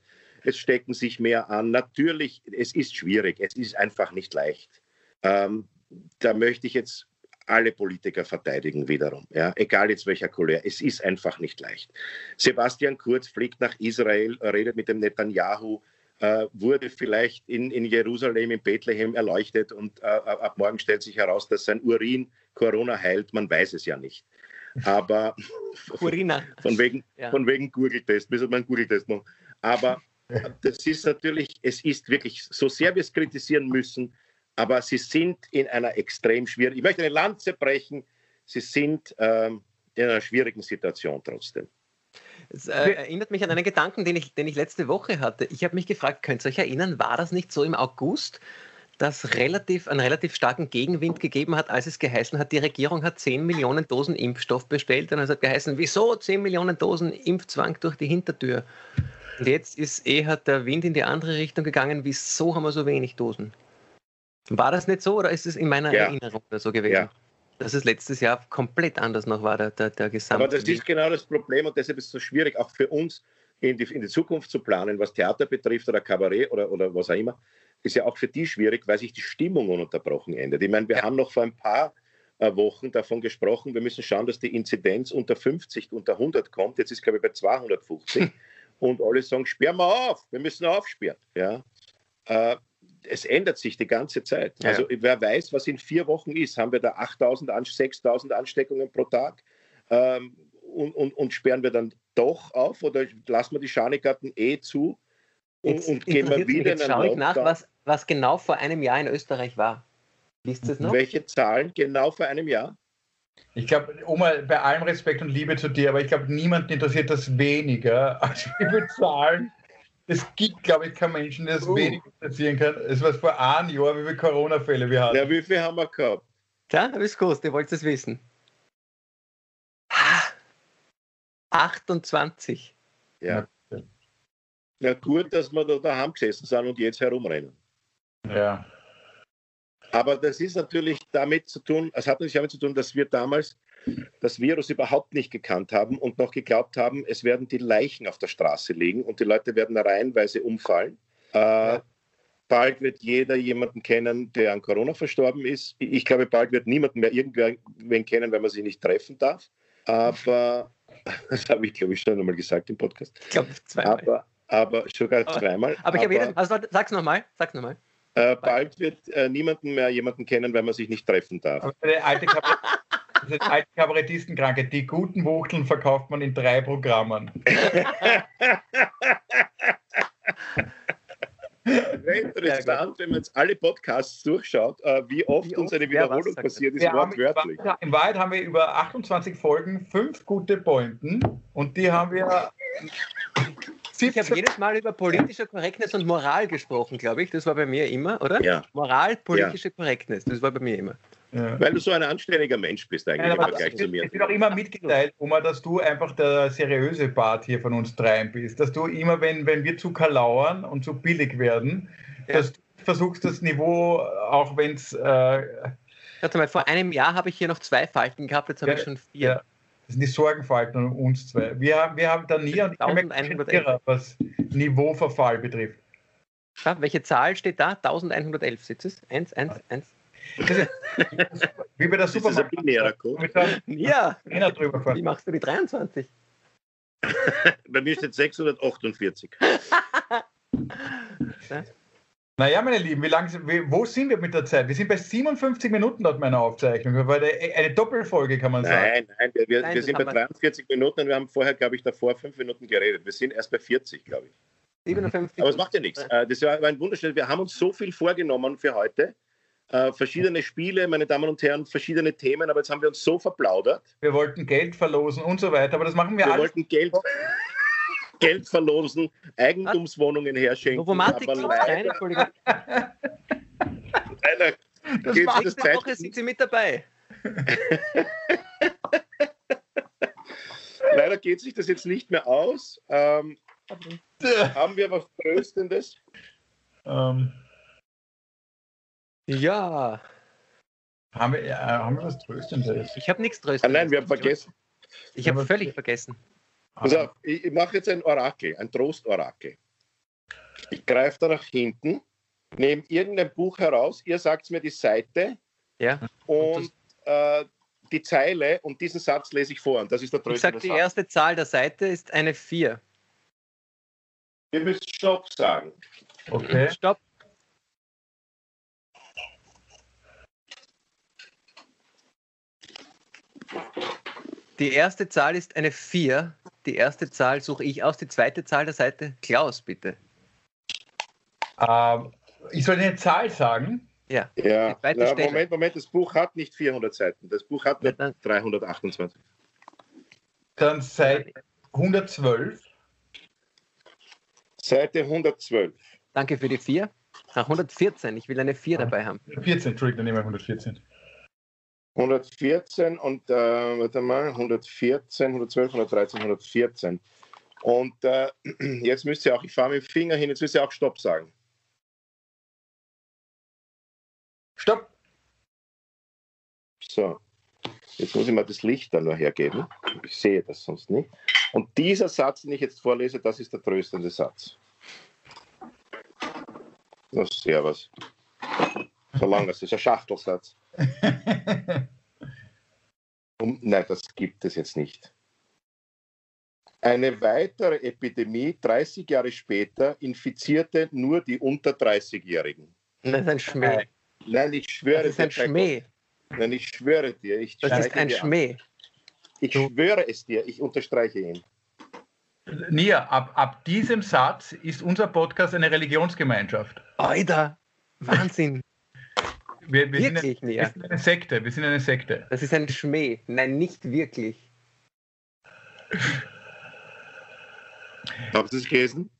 es stecken sich mehr an. Natürlich, es ist schwierig, es ist einfach nicht leicht. Ähm, da möchte ich jetzt alle Politiker verteidigen wiederum, ja, egal jetzt welcher Couleur. Es ist einfach nicht leicht. Sebastian Kurz fliegt nach Israel, redet mit dem Netanyahu, äh, wurde vielleicht in, in Jerusalem, in Bethlehem erleuchtet und äh, ab morgen stellt sich heraus, dass sein Urin Corona heilt. Man weiß es ja nicht. Aber [LAUGHS] Urina. von wegen, ja. von wegen Google-Test, müssen wir einen Google-Test machen. Aber [LAUGHS] das ist natürlich, es ist wirklich, so sehr wir es kritisieren müssen, aber sie sind in einer extrem schwierigen, ich möchte eine Lanze brechen, sie sind ähm, in einer schwierigen Situation trotzdem. Es äh, erinnert mich an einen Gedanken, den ich, den ich letzte Woche hatte. Ich habe mich gefragt, könnt ihr euch erinnern, war das nicht so im August, dass relativ, einen relativ starken Gegenwind gegeben hat, als es geheißen hat, die Regierung hat 10 Millionen Dosen Impfstoff bestellt und es hat geheißen, wieso 10 Millionen Dosen Impfzwang durch die Hintertür? Und jetzt ist eher der Wind in die andere Richtung gegangen. Wieso haben wir so wenig Dosen? War das nicht so oder ist es in meiner ja. Erinnerung so gewesen? Ja. dass es letztes Jahr komplett anders noch war, der, der, der Gesamt. Aber das ist genau das Problem und deshalb ist es so schwierig, auch für uns in die, in die Zukunft zu planen, was Theater betrifft oder Kabarett oder, oder was auch immer, ist ja auch für die schwierig, weil sich die Stimmung ununterbrochen ändert. Ich meine, wir ja. haben noch vor ein paar äh, Wochen davon gesprochen, wir müssen schauen, dass die Inzidenz unter 50, unter 100 kommt. Jetzt ist, glaube ich, bei 250. [LAUGHS] und alle sagen, sperren wir auf, wir müssen aufsperren. Ja? Äh, es ändert sich die ganze Zeit. Ja. Also wer weiß, was in vier Wochen ist. Haben wir da 8.000, 6.000 Ansteckungen pro Tag? Ähm, und, und, und, sperren wir dann doch auf oder lassen wir die Schanigarten eh zu und, jetzt und gehen wir wieder jetzt in schaue ich nach, was, was genau vor einem Jahr in Österreich war. Wisst ihr es noch? Welche Zahlen genau vor einem Jahr? Ich glaube, Oma, bei allem Respekt und Liebe zu dir, aber ich glaube, niemanden interessiert das weniger, als viele Zahlen es gibt, glaube ich, keinen Menschen, der es uh. weniger interessieren kann. Es war vor einem Jahr, wie viele Corona-Fälle wir hatten. Ja, wie viele haben wir gehabt? Ja, hab ich gewusst, ihr wollt es wissen. 28. Ja. Ja, gut, dass wir da daheim gesessen sind und jetzt herumrennen. Ja. Aber das ist natürlich damit zu tun, es hat natürlich damit zu tun, dass wir damals das Virus überhaupt nicht gekannt haben und noch geglaubt haben, es werden die Leichen auf der Straße liegen und die Leute werden reihenweise umfallen. Äh, bald wird jeder jemanden kennen, der an Corona verstorben ist. Ich glaube, bald wird niemand mehr irgendwen kennen, weil man sich nicht treffen darf. Aber, [LAUGHS] das habe ich, glaube ich, schon einmal gesagt im Podcast. Ich glaube, zweimal. Aber, aber sogar zweimal. Aber, ich habe jeden, also sag's nochmal, sag's nochmal. Äh, bald wird äh, niemanden mehr jemanden kennen, weil man sich nicht treffen darf. Aber eine alte, das [LAUGHS] ist alte Kabarettistenkrankheit. Die guten Wuchteln verkauft man in drei Programmen. Wäre interessant, wenn man jetzt alle Podcasts durchschaut, äh, wie oft, wie oft uns eine Wiederholung passiert ist, wortwörtlich. In Wahrheit haben wir über 28 Folgen fünf gute Pointen und die haben wir. Ich habe jedes Mal über politische Korrektness und Moral gesprochen, glaube ich. Das war bei mir immer, oder? Ja. Moral, politische ja. Korrektness, das war bei mir immer. Ja. Weil du so ein anständiger Mensch bist eigentlich Nein, im Vergleich zu mir. Es wird auch immer mitgeteilt, Oma, dass du einfach der seriöse Part hier von uns dreien bist. Dass du immer, wenn, wenn wir zu kalauern und zu billig werden, ja. dass du versuchst, das Niveau, auch wenn es... Äh, Warte mal, vor einem Jahr habe ich hier noch zwei Falten gehabt, jetzt habe ja, ich schon vier. Ja. Das sind die Sorgenfalten und uns zwei. Wir haben, wir haben da nie und ich was Niveauverfall betrifft. Ja, welche Zahl steht da? 1111 sitzt es? 1, 1, 1. [LAUGHS] Wie bei der Supermarkt. Ja. Wie machst du die 23? [LAUGHS] bei mir steht 648. [LAUGHS] Naja, meine Lieben, wie lang, wo sind wir mit der Zeit? Wir sind bei 57 Minuten laut meiner Aufzeichnung. Eine Doppelfolge kann man sagen. Nein, nein, wir, wir, nein, wir sind bei 43 Minuten und wir haben vorher, glaube ich, davor fünf Minuten geredet. Wir sind erst bei 40, glaube ich. 57. Aber es macht ja nichts. Äh, das war ein wunderschönes. Wir haben uns so viel vorgenommen für heute äh, verschiedene Spiele, meine Damen und Herren, verschiedene Themen, aber jetzt haben wir uns so verplaudert. Wir wollten Geld verlosen und so weiter, aber das machen wir, wir alles. Wir wollten Geld, Geld verlosen, Eigentumswohnungen herschenken. Novomatic aber leider, leider das geht das Zeit Woche sind Sie mit dabei. [LAUGHS] leider geht sich das jetzt nicht mehr aus. Ähm, haben wir was Tröstendes? Ähm. Ja. Haben wir, äh, haben wir was Tröstendes? Ich habe nichts Tröstendes. Ah, nein, wir haben vergessen. Ich habe völlig vergessen. Also, ich, ich mache jetzt ein Orakel, ein Trostorakel. Ich greife da nach hinten, nehme irgendein Buch heraus, ihr sagt mir die Seite ja. und, äh, die Zeile und diesen Satz lese ich vor. Und das ist der Ich sage, die erste Zahl der Seite ist eine 4. Ihr müsst Stopp sagen. Okay. Stopp. Die erste Zahl ist eine 4. Die erste Zahl suche ich aus. Die zweite Zahl der Seite. Klaus, bitte. Ähm, ich soll eine Zahl sagen? Ja. ja. ja Moment, Moment, das Buch hat nicht 400 Seiten. Das Buch hat nur ja, 328. Dann Seite 112. Seite 112. Danke für die 4. Ach, 114. Ich will eine 4 dabei haben. 114, Entschuldigung, dann nehmen wir 114. 114 und äh, warte mal, 114, 112, 113, 114. Und äh, [CLEARS THROAT] jetzt müsst ihr auch, ich fahre mit dem Finger hin, jetzt müsst ihr auch Stopp sagen. Stopp. So. Jetzt muss ich mal das Licht da nur hergeben. Ich sehe das sonst nicht. Und dieser Satz, den ich jetzt vorlese, das ist der tröstende Satz. Na, servus. So lang, das ist ein Schachtelsatz. Und, nein, das gibt es jetzt nicht. Eine weitere Epidemie 30 Jahre später infizierte nur die unter 30-Jährigen. Das ist ein Schmäh. Nein, ich schwöre Das ist ein dir. Schmäh. Nein, ich schwöre dir. Ich Das ist ein dir an. Schmäh. Ich Du- schwöre es dir. Ich unterstreiche ihn. Nia, ab, ab diesem Satz ist unser Podcast eine Religionsgemeinschaft. Alter, Wahnsinn. Wir, wir, sind, eine, Wirklich, wir sind eine Sekte. Wir sind eine Sekte. Das ist ein Schmäh. Nein, nicht wirklich. Haben Sie es gelesen?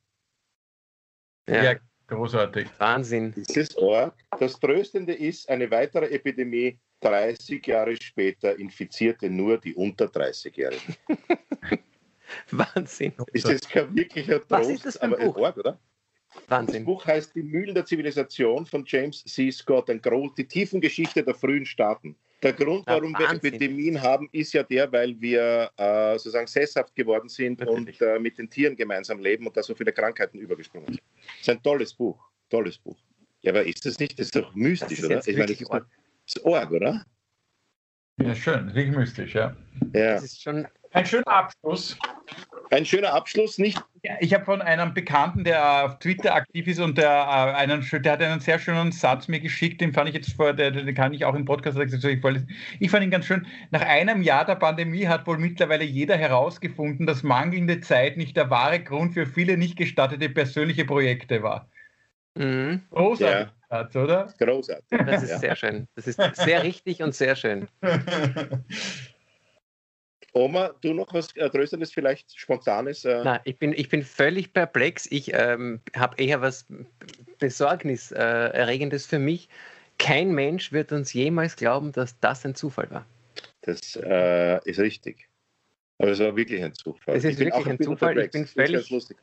Ja, Ja, großartig. Wahnsinn. Dieses Org. Das Tröstende ist, eine weitere Epidemie 30 Jahre später infizierte nur die unter 30-Jährigen. [LAUGHS] Wahnsinn. Ist das kein wirklicher Trost, Was ist das für ein Buch? Org, oder? Das Wahnsinn. Buch heißt Die Mühlen der Zivilisation von James C. Scott, ein Gro die Tiefengeschichte der frühen Staaten. Der Grund, Ja, warum wir Wahnsinn. Epidemien haben, ist ja der, weil wir äh, sozusagen sesshaft geworden sind Natürlich. und äh, mit den Tieren gemeinsam leben und da so viele Krankheiten übergesprungen sind. Das ist ein tolles Buch. Tolles Buch. Ja, aber ist das nicht? Das ist doch mystisch, Das ist oder? jetzt Ich meine, das ist, doch- das ist Org, oder? Ja, schön. Wirklich mystisch, ja. Ja. Das ist schon. Ein schöner Abschluss. Ein schöner Abschluss, nicht? Ja, ich habe von einem Bekannten, der auf Twitter aktiv ist und der, äh, einen, der hat einen sehr schönen Satz mir geschickt, den fand ich jetzt vor, den kann ich auch im Podcast sagen, ich, fand ihn ganz schön. Nach einem Jahr der Pandemie hat wohl mittlerweile jeder herausgefunden, dass mangelnde Zeit nicht der wahre Grund für viele nicht gestattete persönliche Projekte war. Mhm, Großartig, Satz, oder? Großartig. das ist Ja. sehr schön. Das ist sehr richtig und sehr schön. [LAUGHS] Oma, du noch was äh, Tröstendes, vielleicht Spontanes? Äh, Nein, ich bin, ich bin völlig perplex. Ich ähm, habe eher was Besorgniserregendes für mich. Kein Mensch wird uns jemals glauben, dass das ein Zufall war. Das äh, ist richtig. Aber es war wirklich ein Zufall. Es ist wirklich ein bisschen Zufall. perplex. Ich bin völlig- lustig.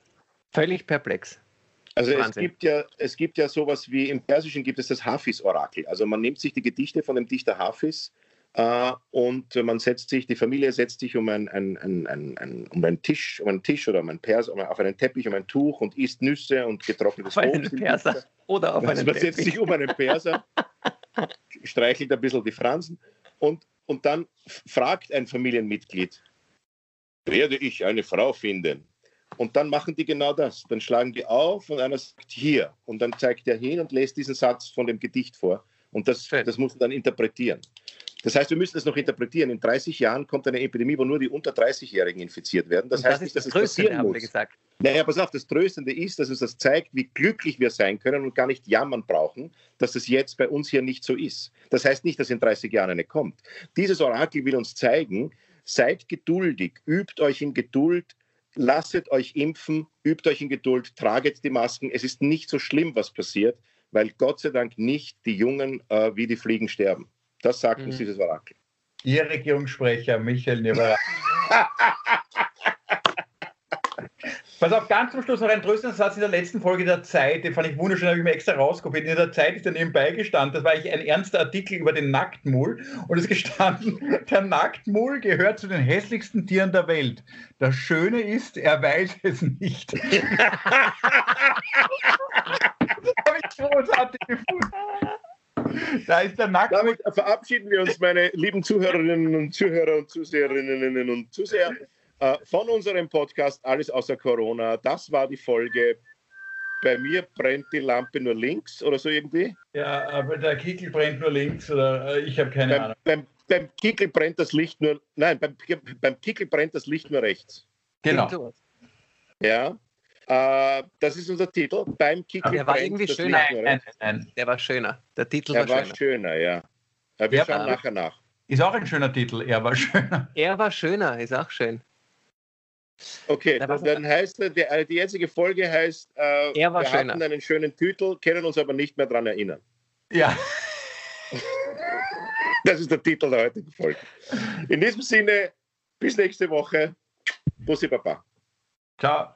Völlig perplex. Also es gibt, ja, es gibt ja sowas wie im Persischen gibt es das Hafiz-Orakel. Also man nimmt sich die Gedichte von dem Dichter Hafiz äh, und man setzt sich, die Familie setzt sich um, ein, ein, ein, um einen Tisch, um einen Tisch oder um einen Pers, um, auf einen Teppich, um ein Tuch und isst Nüsse und getrocknetes Auf einen Obst. im Perser oder auf Also einen man setzt Teppich. sich um einen Perser, streichelt ein bisschen die Fransen und, und dann fragt ein Familienmitglied, werde ich eine Frau finden? Und dann machen die genau das. Dann schlagen die auf und einer sagt hier. Und dann zeigt er hin und lässt diesen Satz von dem Gedicht vor. Und das, das muss man dann interpretieren. Das heißt, wir müssen das noch interpretieren. In 30 Jahren kommt eine Epidemie, wo nur die unter 30-Jährigen infiziert werden. Das Und heißt das nicht, dass das es passieren muss. gesagt. Naja, pass auf, das Tröstende ist, dass uns das zeigt, wie glücklich wir sein können und gar nicht jammern brauchen, dass das jetzt bei uns hier nicht so ist. Das heißt nicht, dass in 30 Jahren eine kommt. Dieses Orakel will uns zeigen, seid geduldig, übt euch in Geduld, lasset euch impfen, übt euch in Geduld, traget die Masken. Es ist nicht so schlimm, was passiert, weil Gott sei Dank nicht die Jungen äh, wie die Fliegen sterben. Das sagt uns Mhm. dieses Orakel. Ihr Regierungssprecher Michael Nivera. [LAUGHS] Pass auf, ganz zum Schluss noch ein tröstender Satz in der letzten Folge der Zeit, den fand ich wunderschön, habe ich mir extra rauskopiert. In der Zeit ist er nebenbei gestanden, das war eigentlich ein ernster Artikel über den Nacktmull und es ist gestanden, [LAUGHS] der Nacktmull gehört zu den hässlichsten Tieren der Welt. Das Schöne ist, er weiß es nicht. [LAUGHS] das habe ich großartig gefunden. [LAUGHS] Da ist der Nacktmull. Damit verabschieden wir uns, meine lieben Zuhörerinnen und Zuhörer und Zuseherinnen und Zuseher, äh, von unserem Podcast Alles außer Corona. Das war die Folge. Bei mir brennt die Lampe nur links oder so irgendwie. Ja, aber der Kickel brennt nur links oder äh, ich habe keine Beim, Ahnung. beim, beim Kickel brennt das Licht nur, nein, beim, beim Kickel brennt das Licht nur rechts. Genau. Sowas. Ja, äh, das ist unser Titel. Beim Kickel Der war brennt irgendwie schöner. Nein, nein, nein. Der war schöner. Der Titel Er war war schöner. schöner, ja. Äh, Wir Ja, schauen aber- nachher nach. Ist auch ein schöner Titel, er war schöner. Er war schöner, ist auch schön. Okay, Da dann heißt äh, die, die jetzige Folge heißt, äh, Er war wir schöner. hatten einen schönen Titel, können uns aber nicht mehr daran erinnern. Ja. [LAUGHS] Das ist der Titel der heutigen Folge. In diesem Sinne, bis nächste Woche. Bussi Baba. Ciao.